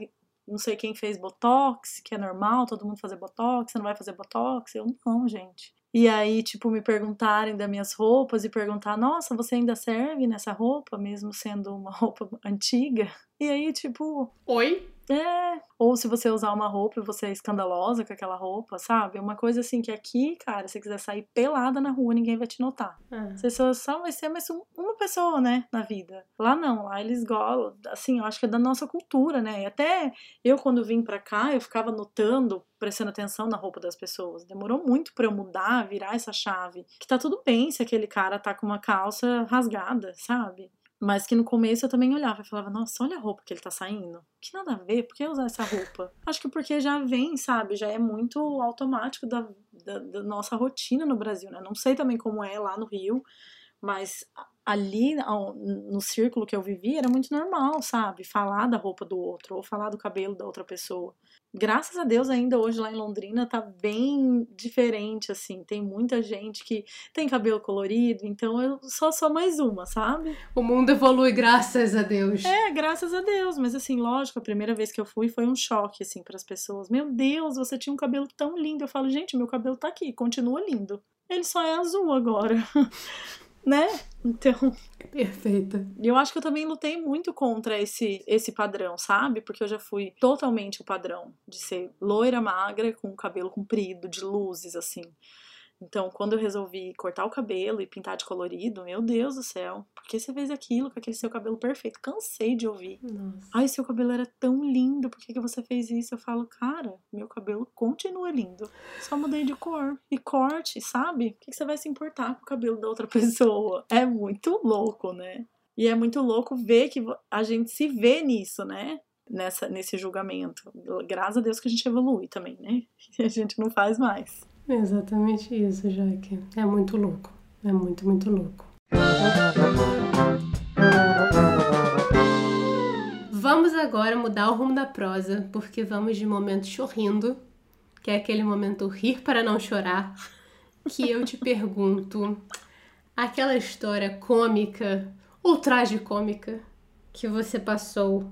não sei quem fez botox, que é normal todo mundo fazer botox, você não vai fazer botox? Eu não, gente. E aí, tipo, me perguntarem das minhas roupas e perguntar, nossa, você ainda serve nessa roupa, mesmo sendo uma roupa antiga? E aí, tipo. Oi? É, ou se você usar uma roupa e você é escandalosa com aquela roupa, sabe? Uma coisa assim que aqui, cara, se você quiser sair pelada na rua, ninguém vai te notar. É. Você só, só vai ser mais uma pessoa, né, na vida. Lá não, lá eles gostam, assim, eu acho que é da nossa cultura, né? E até eu, quando vim pra cá, eu ficava notando, prestando atenção na roupa das pessoas. Demorou muito pra eu mudar, virar essa chave. Que tá tudo bem se aquele cara tá com uma calça rasgada, sabe? Mas que no começo eu também olhava e falava, nossa, olha a roupa que ele tá saindo. Que nada a ver, por que usar essa roupa? Acho que porque já vem, sabe? Já é muito automático da, da, da nossa rotina no Brasil, né? Não sei também como é lá no Rio, mas ali no círculo que eu vivi era muito normal, sabe? Falar da roupa do outro ou falar do cabelo da outra pessoa graças a Deus ainda hoje lá em Londrina tá bem diferente assim. Tem muita gente que tem cabelo colorido, então eu só sou mais uma, sabe? O mundo evolui graças a Deus. É, graças a Deus, mas assim, lógico, a primeira vez que eu fui foi um choque assim para as pessoas. Meu Deus, você tinha um cabelo tão lindo. Eu falo, gente, meu cabelo tá aqui, continua lindo. Ele só é azul agora. né? Então, Perfeita. eu acho que eu também lutei muito contra esse, esse padrão, sabe? Porque eu já fui totalmente o padrão de ser loira, magra, com o cabelo comprido, de luzes, assim. Então, quando eu resolvi cortar o cabelo e pintar de colorido, meu Deus do céu, por que você fez aquilo com aquele seu cabelo perfeito? Cansei de ouvir. Nossa. Ai, seu cabelo era tão lindo, por que, que você fez isso? Eu falo, cara, meu cabelo continua lindo. Só mudei de cor e corte, sabe? Por que, que você vai se importar com o cabelo da outra pessoa? É muito louco, né? E é muito louco ver que a gente se vê nisso, né? Nessa, nesse julgamento. Graças a Deus que a gente evolui também, né? A gente não faz mais. É exatamente isso, Jaque. É muito louco. É muito, muito louco. Vamos agora mudar o rumo da prosa, porque vamos de momento chorrindo, que é aquele momento rir para não chorar, que eu te pergunto, aquela história cômica ou tragicômica que você passou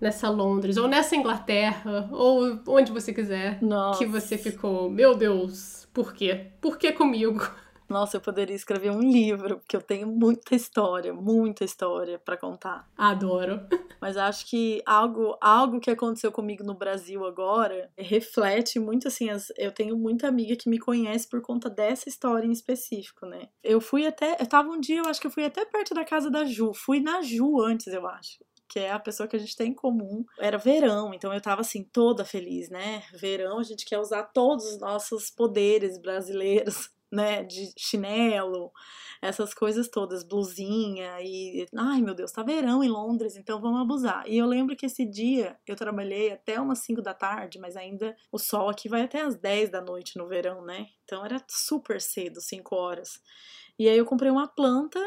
nessa Londres, ou nessa Inglaterra, ou onde você quiser, Nossa. que você ficou, meu Deus, por quê? Por que comigo? Nossa, eu poderia escrever um livro, porque eu tenho muita história, muita história para contar. Adoro. Mas acho que algo, algo que aconteceu comigo no Brasil agora reflete muito assim. As, eu tenho muita amiga que me conhece por conta dessa história em específico, né? Eu fui até. Eu tava um dia, eu acho que eu fui até perto da casa da Ju. Fui na Ju antes, eu acho. Que é a pessoa que a gente tem em comum. Era verão, então eu tava assim, toda feliz, né? Verão, a gente quer usar todos os nossos poderes brasileiros né, de chinelo, essas coisas todas, blusinha e, ai meu Deus, tá verão em Londres, então vamos abusar. E eu lembro que esse dia eu trabalhei até umas 5 da tarde, mas ainda o sol aqui vai até as 10 da noite no verão, né? Então era super cedo, 5 horas. E aí eu comprei uma planta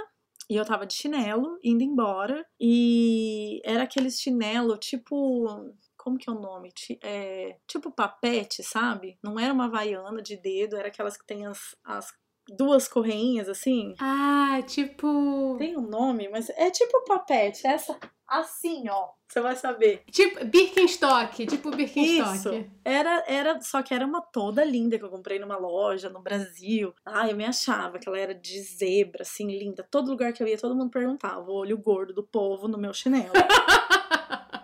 e eu tava de chinelo, indo embora, e era aquele chinelo tipo como que é o nome? É, tipo papete, sabe? Não era uma vaiana de dedo, era aquelas que tem as, as duas correinhas assim. Ah, tipo. Tem um nome, mas é tipo papete. Essa assim, ó. Você vai saber. Tipo Birkenstock, tipo Birkenstock. Isso. Era, era, só que era uma toda linda que eu comprei numa loja no Brasil. Ah, eu me achava que ela era de zebra, assim, linda. Todo lugar que eu ia, todo mundo perguntava o olho gordo do povo no meu chinelo.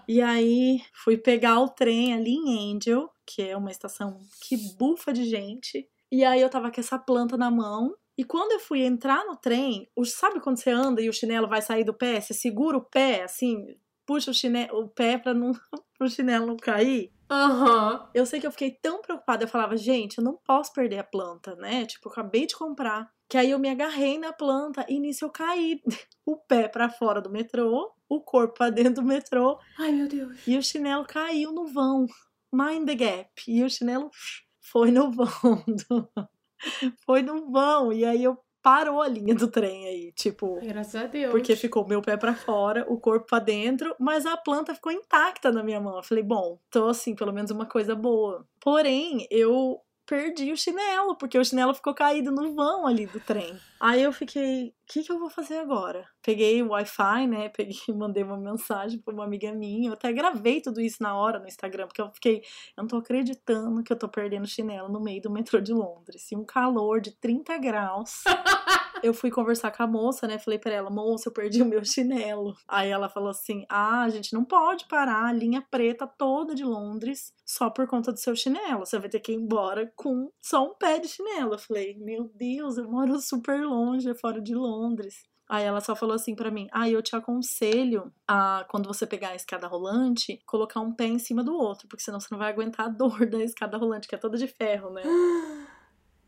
E aí fui pegar o trem ali em Angel, que é uma estação que bufa de gente. E aí eu tava com essa planta na mão. E quando eu fui entrar no trem, sabe quando você anda e o chinelo vai sair do pé? Você segura o pé, assim, puxa o, chinelo, o pé pra não, o chinelo não cair? Aham. Uhum. Eu sei que eu fiquei tão preocupada. Eu falava, gente, eu não posso perder a planta, né? Tipo, eu acabei de comprar. Que aí eu me agarrei na planta e nisso eu caí o pé para fora do metrô, o corpo pra dentro do metrô. Ai, meu Deus. E o chinelo caiu no vão. Mind the gap. E o chinelo foi no vão. Do... foi no vão. E aí eu parou a linha do trem aí, tipo. Graças a Deus. Porque ficou meu pé para fora, o corpo para dentro, mas a planta ficou intacta na minha mão. Eu falei, bom, tô assim, pelo menos uma coisa boa. Porém, eu perdi o chinelo, porque o chinelo ficou caído no vão ali do trem. Aí eu fiquei, o que, que eu vou fazer agora? Peguei o Wi-Fi, né? Peguei, mandei uma mensagem para uma amiga minha. Eu até gravei tudo isso na hora no Instagram, porque eu fiquei, eu não tô acreditando que eu tô perdendo chinelo no meio do metrô de Londres. E um calor de 30 graus. eu fui conversar com a moça, né? Falei para ela, moça, eu perdi o meu chinelo. Aí ela falou assim: ah, a gente não pode parar a linha preta toda de Londres só por conta do seu chinelo. Você vai ter que ir embora com só um pé de chinelo. Eu falei, meu Deus, eu moro super longe, fora de Londres. Aí ela só falou assim para mim: "Ah, eu te aconselho a quando você pegar a escada rolante, colocar um pé em cima do outro, porque senão você não vai aguentar a dor da escada rolante, que é toda de ferro, né?"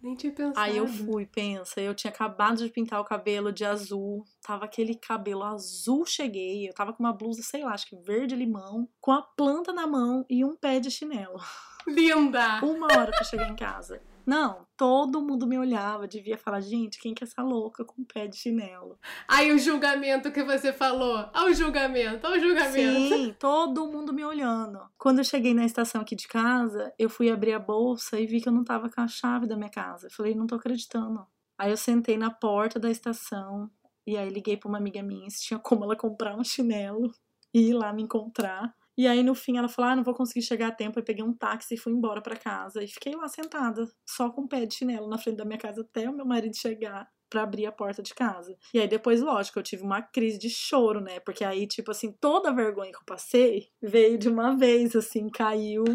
Nem tinha pensado. Aí eu fui, pensa, eu tinha acabado de pintar o cabelo de azul, tava aquele cabelo azul, cheguei, eu tava com uma blusa, sei lá, acho que verde limão, com a planta na mão e um pé de chinelo. Linda! Uma hora pra chegar em casa. Não, todo mundo me olhava, devia falar, gente, quem que é essa louca com pé de chinelo? Aí o julgamento que você falou, ao julgamento, ao julgamento. Sim, todo mundo me olhando. Quando eu cheguei na estação aqui de casa, eu fui abrir a bolsa e vi que eu não tava com a chave da minha casa. Eu falei, não tô acreditando. Aí eu sentei na porta da estação e aí liguei pra uma amiga minha se tinha como ela comprar um chinelo e ir lá me encontrar. E aí, no fim, ela falou: Ah, não vou conseguir chegar a tempo. Eu peguei um táxi e fui embora para casa. E fiquei lá sentada, só com o pé de chinelo na frente da minha casa até o meu marido chegar. pra abrir a porta de casa. E aí depois, lógico, eu tive uma crise de choro, né? Porque aí, tipo assim, toda a vergonha que eu passei veio de uma vez, assim, caiu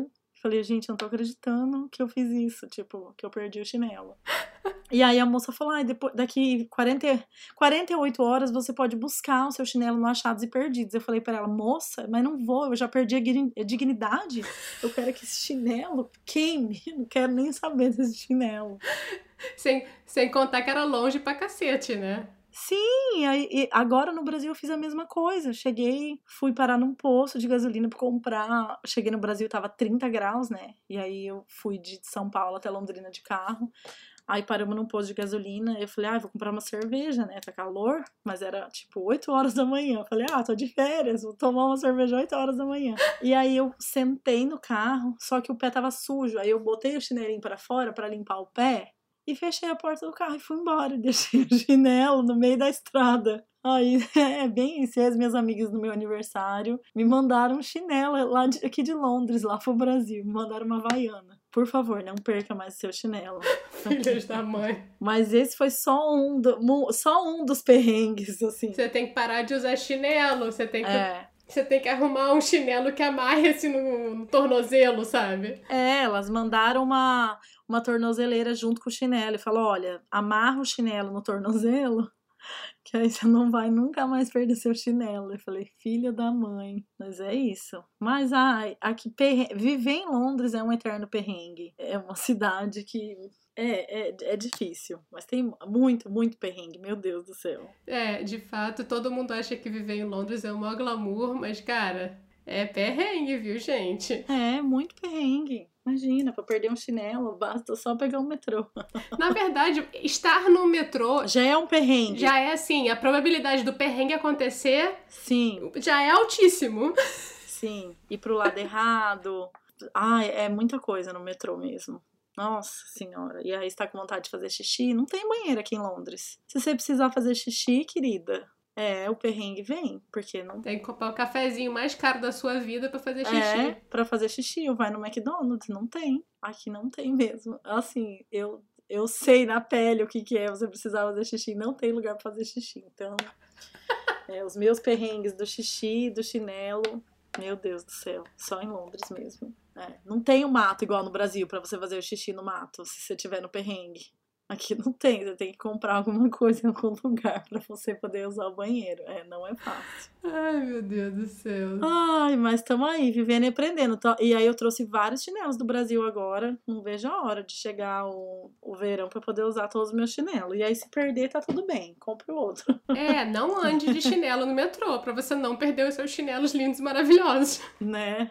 Falei, gente, eu não tô acreditando que eu fiz isso, tipo, que eu perdi o chinelo. e aí a moça falou, ah, depois, daqui 40, 48 horas você pode buscar o seu chinelo no Achados e Perdidos. Eu falei para ela, moça, mas não vou, eu já perdi a dignidade. Eu quero que esse chinelo queime, não quero nem saber desse chinelo. Sem, sem contar que era longe pra cacete, né? Sim, aí, agora no Brasil eu fiz a mesma coisa. Cheguei, fui parar num posto de gasolina para comprar. Cheguei no Brasil, tava 30 graus, né? E aí eu fui de São Paulo até Londrina de carro. Aí paramos num posto de gasolina. Eu falei, ah, vou comprar uma cerveja, né? Tá calor. Mas era tipo 8 horas da manhã. Eu falei, ah, tô de férias, vou tomar uma cerveja 8 horas da manhã. E aí eu sentei no carro, só que o pé tava sujo. Aí eu botei o chinelinho para fora para limpar o pé e fechei a porta do carro e fui embora. Deixei o chinelo no meio da estrada. Aí é bem isso. E as minhas amigas no meu aniversário me mandaram um chinelo lá de, aqui de Londres, lá pro Brasil. Me mandaram uma vaiana. Por favor, não perca mais seu chinelo. Filhas da mãe. Mas esse foi só um, do, só um dos perrengues, assim. Você tem que parar de usar chinelo. Você tem que. É. Você tem que arrumar um chinelo que amarre assim no, no, tornozelo, sabe? É, elas mandaram uma, uma tornozeleira junto com o chinelo e falou: olha, amarra o chinelo no tornozelo, que aí você não vai nunca mais perder seu chinelo. Eu falei, filha da mãe, mas é isso. Mas ai, aqui viver em Londres é um eterno perrengue. É uma cidade que é, é, é difícil, mas tem muito, muito perrengue, meu Deus do céu. É, de fato, todo mundo acha que viver em Londres é o maior glamour, mas, cara, é perrengue, viu, gente? É, muito perrengue. Imagina, para perder um chinelo, basta só pegar um metrô. Na verdade, estar no metrô. Já é um perrengue. Já é assim, a probabilidade do perrengue acontecer. Sim. Já é altíssimo. Sim. Ir pro lado errado. Ai, é muita coisa no metrô mesmo. Nossa senhora. E aí está com vontade de fazer xixi? Não tem banheiro aqui em Londres. Se você precisar fazer xixi, querida, é, o perrengue vem, porque não. Tem que comprar o cafezinho mais caro da sua vida para fazer xixi. É, pra fazer xixi. Vai no McDonald's, não tem. Aqui não tem mesmo. Assim, eu, eu sei na pele o que, que é você precisar fazer xixi. Não tem lugar pra fazer xixi. Então, é, os meus perrengues do xixi, do chinelo. Meu Deus do céu. Só em Londres mesmo. É, não tem um mato igual no Brasil para você fazer o xixi no mato, se você tiver no perrengue. Aqui não tem, você tem que comprar alguma coisa em algum lugar para você poder usar o banheiro. É, não é fácil. Ai, meu Deus do céu. Ai, mas estamos aí, vivendo e aprendendo. E aí eu trouxe vários chinelos do Brasil agora. Não vejo a hora de chegar o, o verão para poder usar todos os meus chinelos. E aí, se perder, tá tudo bem. Compre outro. É, não ande de chinelo no metrô, para você não perder os seus chinelos lindos e maravilhosos. Né?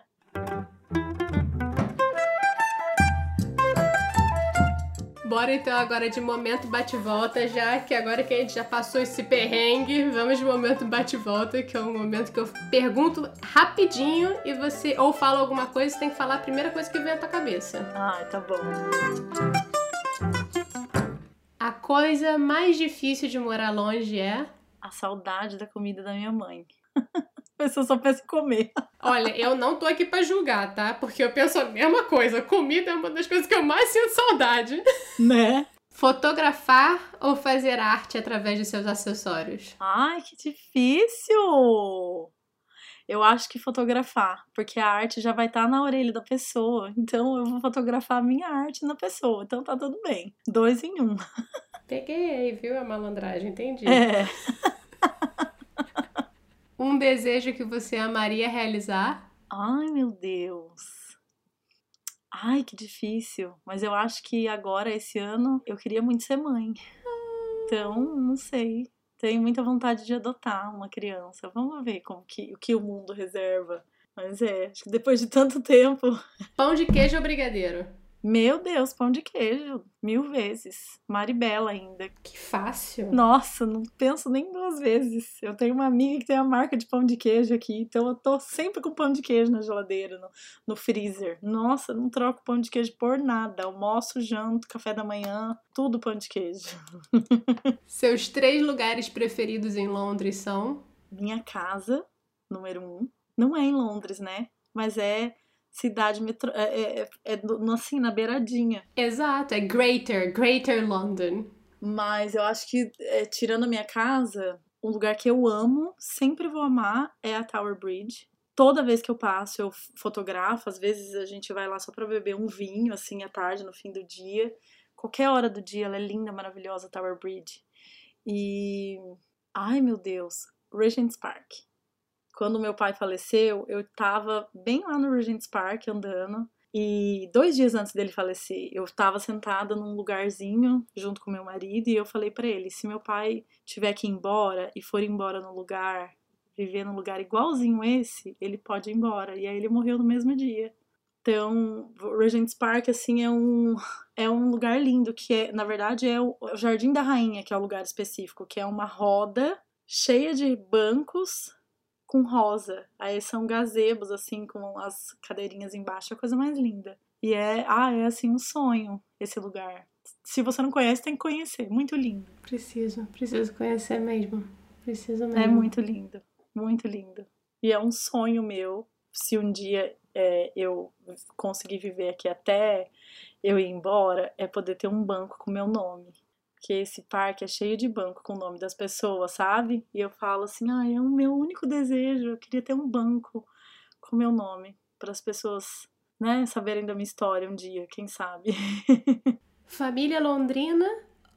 Bora então agora de momento bate-volta, já que agora que a gente já passou esse perrengue, vamos de momento bate-volta, que é um momento que eu pergunto rapidinho e você ou fala alguma coisa, você tem que falar a primeira coisa que vem à tua cabeça. Ah, tá bom. A coisa mais difícil de morar longe é a saudade da comida da minha mãe. A pessoa só pensa em comer. Olha, eu não tô aqui para julgar, tá? Porque eu penso a mesma coisa. Comida é uma das coisas que eu mais sinto saudade. Né? Fotografar ou fazer arte através de seus acessórios? Ai, que difícil! Eu acho que fotografar, porque a arte já vai estar tá na orelha da pessoa. Então eu vou fotografar a minha arte na pessoa. Então tá tudo bem. Dois em um. Peguei aí, viu a malandragem? Entendi. É. Um desejo que você amaria realizar? Ai, meu Deus. Ai, que difícil. Mas eu acho que agora, esse ano, eu queria muito ser mãe. Então, não sei. Tenho muita vontade de adotar uma criança. Vamos ver como que, o que o mundo reserva. Mas é, acho que depois de tanto tempo. Pão de queijo ou brigadeiro? Meu Deus, pão de queijo, mil vezes. Maribela ainda. Que fácil. Nossa, não penso nem duas vezes. Eu tenho uma amiga que tem a marca de pão de queijo aqui, então eu tô sempre com pão de queijo na geladeira, no, no freezer. Nossa, não troco pão de queijo por nada. Almoço, janto, café da manhã, tudo pão de queijo. Seus três lugares preferidos em Londres são? Minha casa, número um. Não é em Londres, né? Mas é cidade metro... é, é, é, é assim, na beiradinha. Exato, é Greater, Greater London. Mas eu acho que, é, tirando a minha casa, um lugar que eu amo, sempre vou amar, é a Tower Bridge. Toda vez que eu passo, eu fotografo. Às vezes a gente vai lá só pra beber um vinho, assim, à tarde, no fim do dia. Qualquer hora do dia, ela é linda, maravilhosa, a Tower Bridge. E. Ai, meu Deus! Regent's Park. Quando meu pai faleceu, eu tava bem lá no Regent's Park andando. E dois dias antes dele falecer, eu estava sentada num lugarzinho junto com meu marido e eu falei para ele: se meu pai tiver que ir embora e for embora no lugar, viver num lugar igualzinho esse, ele pode ir embora. E aí ele morreu no mesmo dia. Então, Regent's Park, assim, é um, é um lugar lindo, que é, na verdade, é o Jardim da Rainha, que é o lugar específico, que é uma roda cheia de bancos com rosa. Aí são gazebos, assim, com as cadeirinhas embaixo, é a coisa mais linda. E é, ah, é assim um sonho esse lugar. Se você não conhece, tem que conhecer. Muito lindo. Preciso, preciso conhecer mesmo. Preciso mesmo. É muito lindo, muito lindo. E é um sonho meu, se um dia é, eu conseguir viver aqui até eu ir embora, é poder ter um banco com meu nome que esse parque é cheio de banco com o nome das pessoas, sabe? E eu falo assim, ah, é o meu único desejo, eu queria ter um banco com meu nome, para as pessoas, né, saberem da minha história um dia, quem sabe. família londrina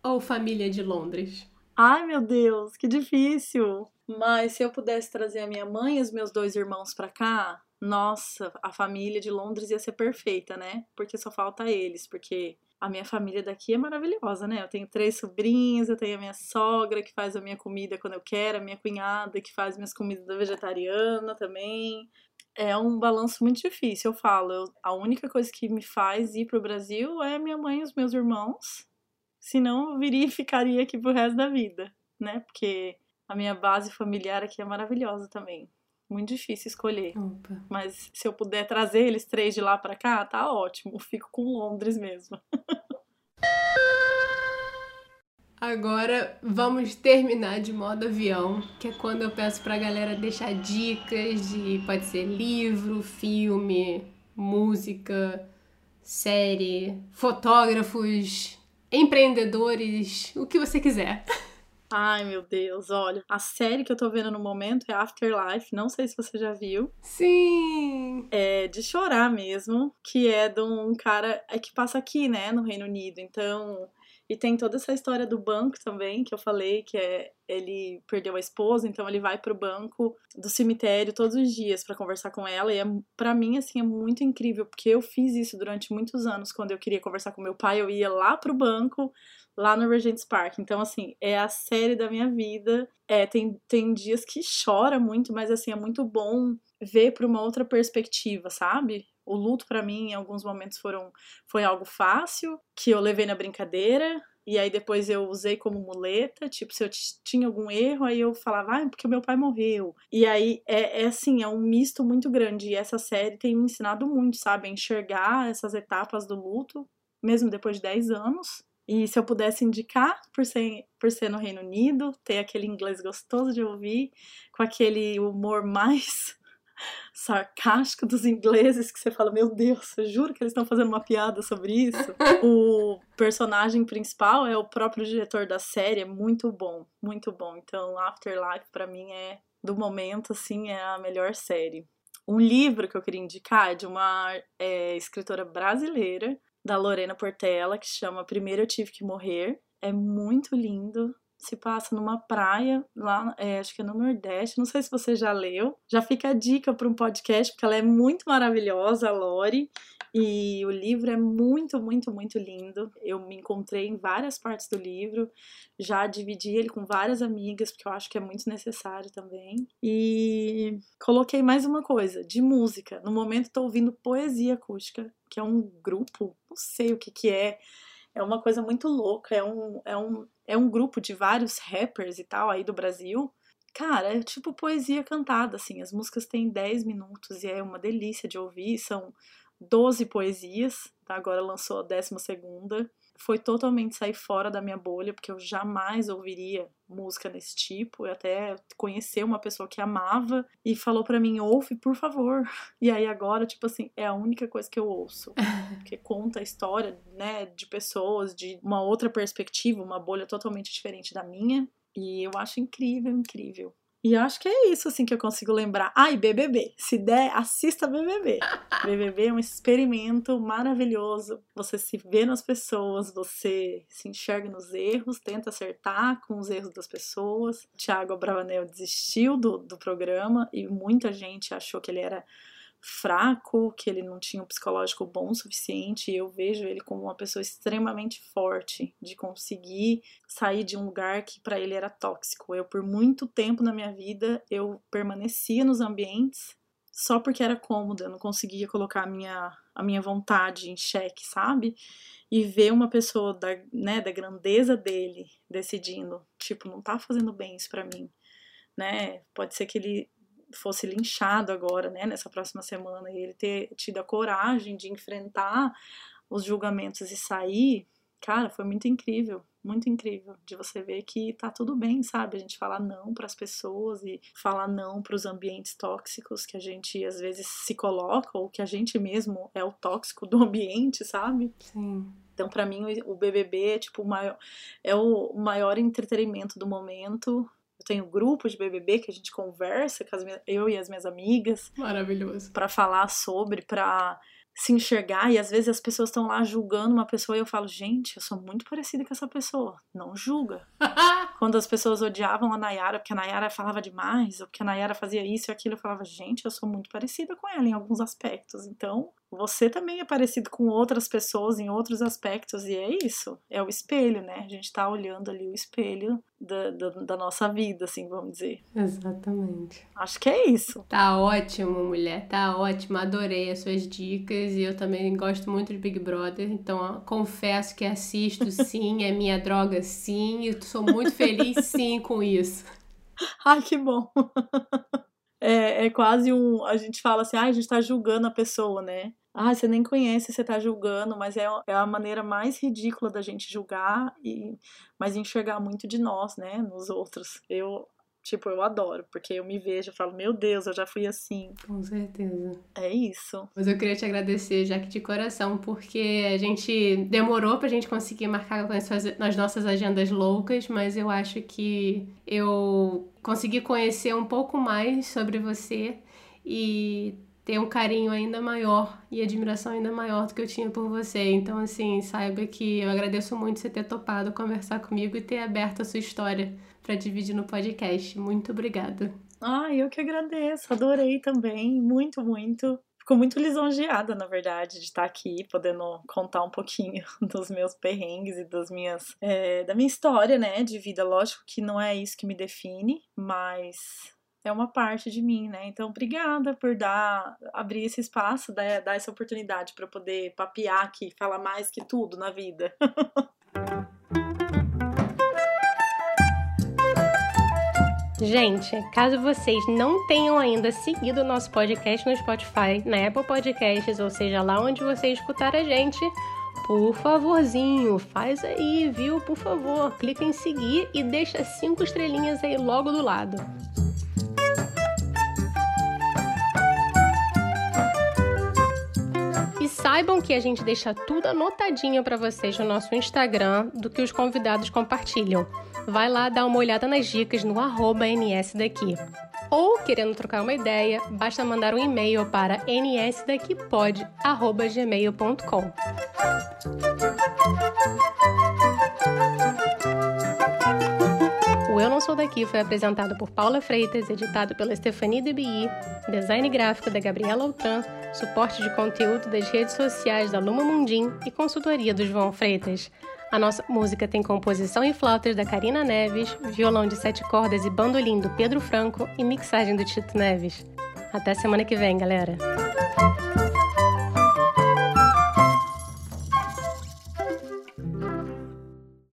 ou família de Londres? Ai, meu Deus, que difícil. Mas se eu pudesse trazer a minha mãe e os meus dois irmãos para cá, nossa, a família de Londres ia ser perfeita, né? Porque só falta eles, porque a minha família daqui é maravilhosa, né? Eu tenho três sobrinhos, eu tenho a minha sogra que faz a minha comida quando eu quero, a minha cunhada que faz minhas comidas da vegetariana também. É um balanço muito difícil, eu falo. Eu, a única coisa que me faz ir pro Brasil é minha mãe e os meus irmãos. Senão eu viria e ficaria aqui pro resto da vida, né? Porque a minha base familiar aqui é maravilhosa também. Muito difícil escolher. Opa. Mas se eu puder trazer eles três de lá para cá, tá ótimo. Fico com Londres mesmo. Agora vamos terminar de modo avião, que é quando eu peço pra galera deixar dicas de pode ser livro, filme, música, série, fotógrafos, empreendedores, o que você quiser. Ai, meu Deus, olha. A série que eu tô vendo no momento é Afterlife, não sei se você já viu. Sim! É de chorar mesmo, que é de um cara é que passa aqui, né, no Reino Unido. Então, e tem toda essa história do banco também, que eu falei, que é ele perdeu a esposa, então ele vai pro banco do cemitério todos os dias para conversar com ela. E é, para mim, assim, é muito incrível, porque eu fiz isso durante muitos anos. Quando eu queria conversar com meu pai, eu ia lá pro banco, lá no Regent's Park. Então, assim, é a série da minha vida. É, tem, tem dias que chora muito, mas assim, é muito bom ver por uma outra perspectiva, sabe? O luto para mim em alguns momentos foram foi algo fácil, que eu levei na brincadeira, e aí depois eu usei como muleta, tipo, se eu tinha algum erro, aí eu falava, ah, porque o meu pai morreu. E aí é, é assim, é um misto muito grande. E essa série tem me ensinado muito, sabe? A enxergar essas etapas do luto, mesmo depois de 10 anos. E se eu pudesse indicar, por ser, por ser no Reino Unido, ter aquele inglês gostoso de ouvir, com aquele humor mais sarcástico dos ingleses que você fala, meu Deus, eu juro que eles estão fazendo uma piada sobre isso. o personagem principal é o próprio diretor da série, é muito bom, muito bom. Então, Afterlife para mim é do momento assim é a melhor série. Um livro que eu queria indicar é de uma é, escritora brasileira, da Lorena Portela, que chama Primeiro Eu Tive Que Morrer. É muito lindo, se passa numa praia, lá, é, acho que é no Nordeste, não sei se você já leu. Já fica a dica para um podcast, porque ela é muito maravilhosa, a Lori, e o livro é muito, muito, muito lindo. Eu me encontrei em várias partes do livro, já dividi ele com várias amigas, porque eu acho que é muito necessário também. E coloquei mais uma coisa, de música. No momento estou ouvindo Poesia Acústica, que é um grupo, não sei o que que é, é uma coisa muito louca, é um, é um, é um grupo de vários rappers e tal aí do Brasil. Cara, é tipo poesia cantada, assim. As músicas têm 10 minutos e é uma delícia de ouvir. São 12 poesias, tá? agora lançou a 12. Foi totalmente sair fora da minha bolha, porque eu jamais ouviria música desse tipo. Eu até conhecer uma pessoa que amava e falou para mim: ouve, por favor. E aí agora, tipo assim, é a única coisa que eu ouço. Porque conta a história, né, de pessoas, de uma outra perspectiva, uma bolha totalmente diferente da minha. E eu acho incrível, incrível. E acho que é isso assim que eu consigo lembrar. Ai, ah, BBB. Se der, assista BBB. BBB é um experimento maravilhoso. Você se vê nas pessoas, você se enxerga nos erros, tenta acertar com os erros das pessoas. Thiago Abravanel desistiu do, do programa e muita gente achou que ele era fraco, que ele não tinha um psicológico bom o suficiente, e eu vejo ele como uma pessoa extremamente forte de conseguir sair de um lugar que para ele era tóxico. Eu por muito tempo na minha vida eu permanecia nos ambientes só porque era cômodo, eu não conseguia colocar a minha a minha vontade em xeque, sabe? E ver uma pessoa da, né, da grandeza dele decidindo, tipo, não tá fazendo bem isso para mim, né? Pode ser que ele fosse linchado agora, né, nessa próxima semana, e ele ter tido a coragem de enfrentar os julgamentos e sair, cara, foi muito incrível, muito incrível de você ver que tá tudo bem, sabe? A gente falar não para as pessoas e falar não para os ambientes tóxicos que a gente às vezes se coloca ou que a gente mesmo é o tóxico do ambiente, sabe? Sim. Então, para mim, o BBB é tipo o maior, é o maior entretenimento do momento tenho grupo de BBB que a gente conversa, com minhas, eu e as minhas amigas. Maravilhoso. Para falar sobre, para se enxergar e às vezes as pessoas estão lá julgando uma pessoa e eu falo, gente, eu sou muito parecida com essa pessoa. Não julga. Quando as pessoas odiavam a Nayara porque a Nayara falava demais, ou porque a Nayara fazia isso e aquilo, eu falava, gente, eu sou muito parecida com ela em alguns aspectos. Então, você também é parecido com outras pessoas em outros aspectos, e é isso, é o espelho, né? A gente tá olhando ali o espelho da, da, da, nossa vida, assim, vamos dizer. Exatamente. Acho que é isso. Tá ótimo, mulher, tá ótimo. Adorei as suas dicas e eu também gosto muito de Big Brother, então ó, confesso que assisto sim, é minha droga sim, e sou muito feliz sim com isso. Ai, que bom. é, é quase um. A gente fala assim, ah, a gente tá julgando a pessoa, né? Ah, você nem conhece, você tá julgando, mas é, é a maneira mais ridícula da gente julgar, e mas enxergar muito de nós, né, nos outros. Eu Tipo, eu adoro, porque eu me vejo e falo, meu Deus, eu já fui assim. Com certeza. É isso. Mas eu queria te agradecer, já que de coração, porque a gente demorou pra gente conseguir marcar nas nossas agendas loucas, mas eu acho que eu consegui conhecer um pouco mais sobre você e ter um carinho ainda maior e admiração ainda maior do que eu tinha por você. Então, assim, saiba que eu agradeço muito você ter topado conversar comigo e ter aberto a sua história para dividir no podcast. Muito obrigada. Ah, eu que agradeço. Adorei também. Muito, muito. Fico muito lisonjeada, na verdade, de estar aqui, podendo contar um pouquinho dos meus perrengues e das minhas, é, da minha história, né, de vida. Lógico que não é isso que me define, mas é uma parte de mim, né? Então, obrigada por dar, abrir esse espaço, dar, essa oportunidade para poder papear aqui, falar mais que tudo na vida. Gente, caso vocês não tenham ainda seguido o nosso podcast no Spotify, na Apple Podcasts, ou seja, lá onde você escutar a gente, por favorzinho, faz aí, viu? Por favor, clica em seguir e deixa cinco estrelinhas aí logo do lado. Saibam que a gente deixa tudo anotadinho para vocês no nosso Instagram do que os convidados compartilham vai lá dar uma olhada nas dicas no nsdaqui. Ou, querendo trocar uma ideia, basta mandar um e-mail para nsdaquipod.gmail.com. O Eu Não Sou Daqui foi apresentado por Paula Freitas, editado pela Stephanie DBI, design gráfico da Gabriela Altran, suporte de conteúdo das redes sociais da Luma Mundim e consultoria do João Freitas. A nossa música tem composição e flautas da Karina Neves, violão de sete cordas e bandolim do Pedro Franco e mixagem do Tito Neves. Até semana que vem, galera!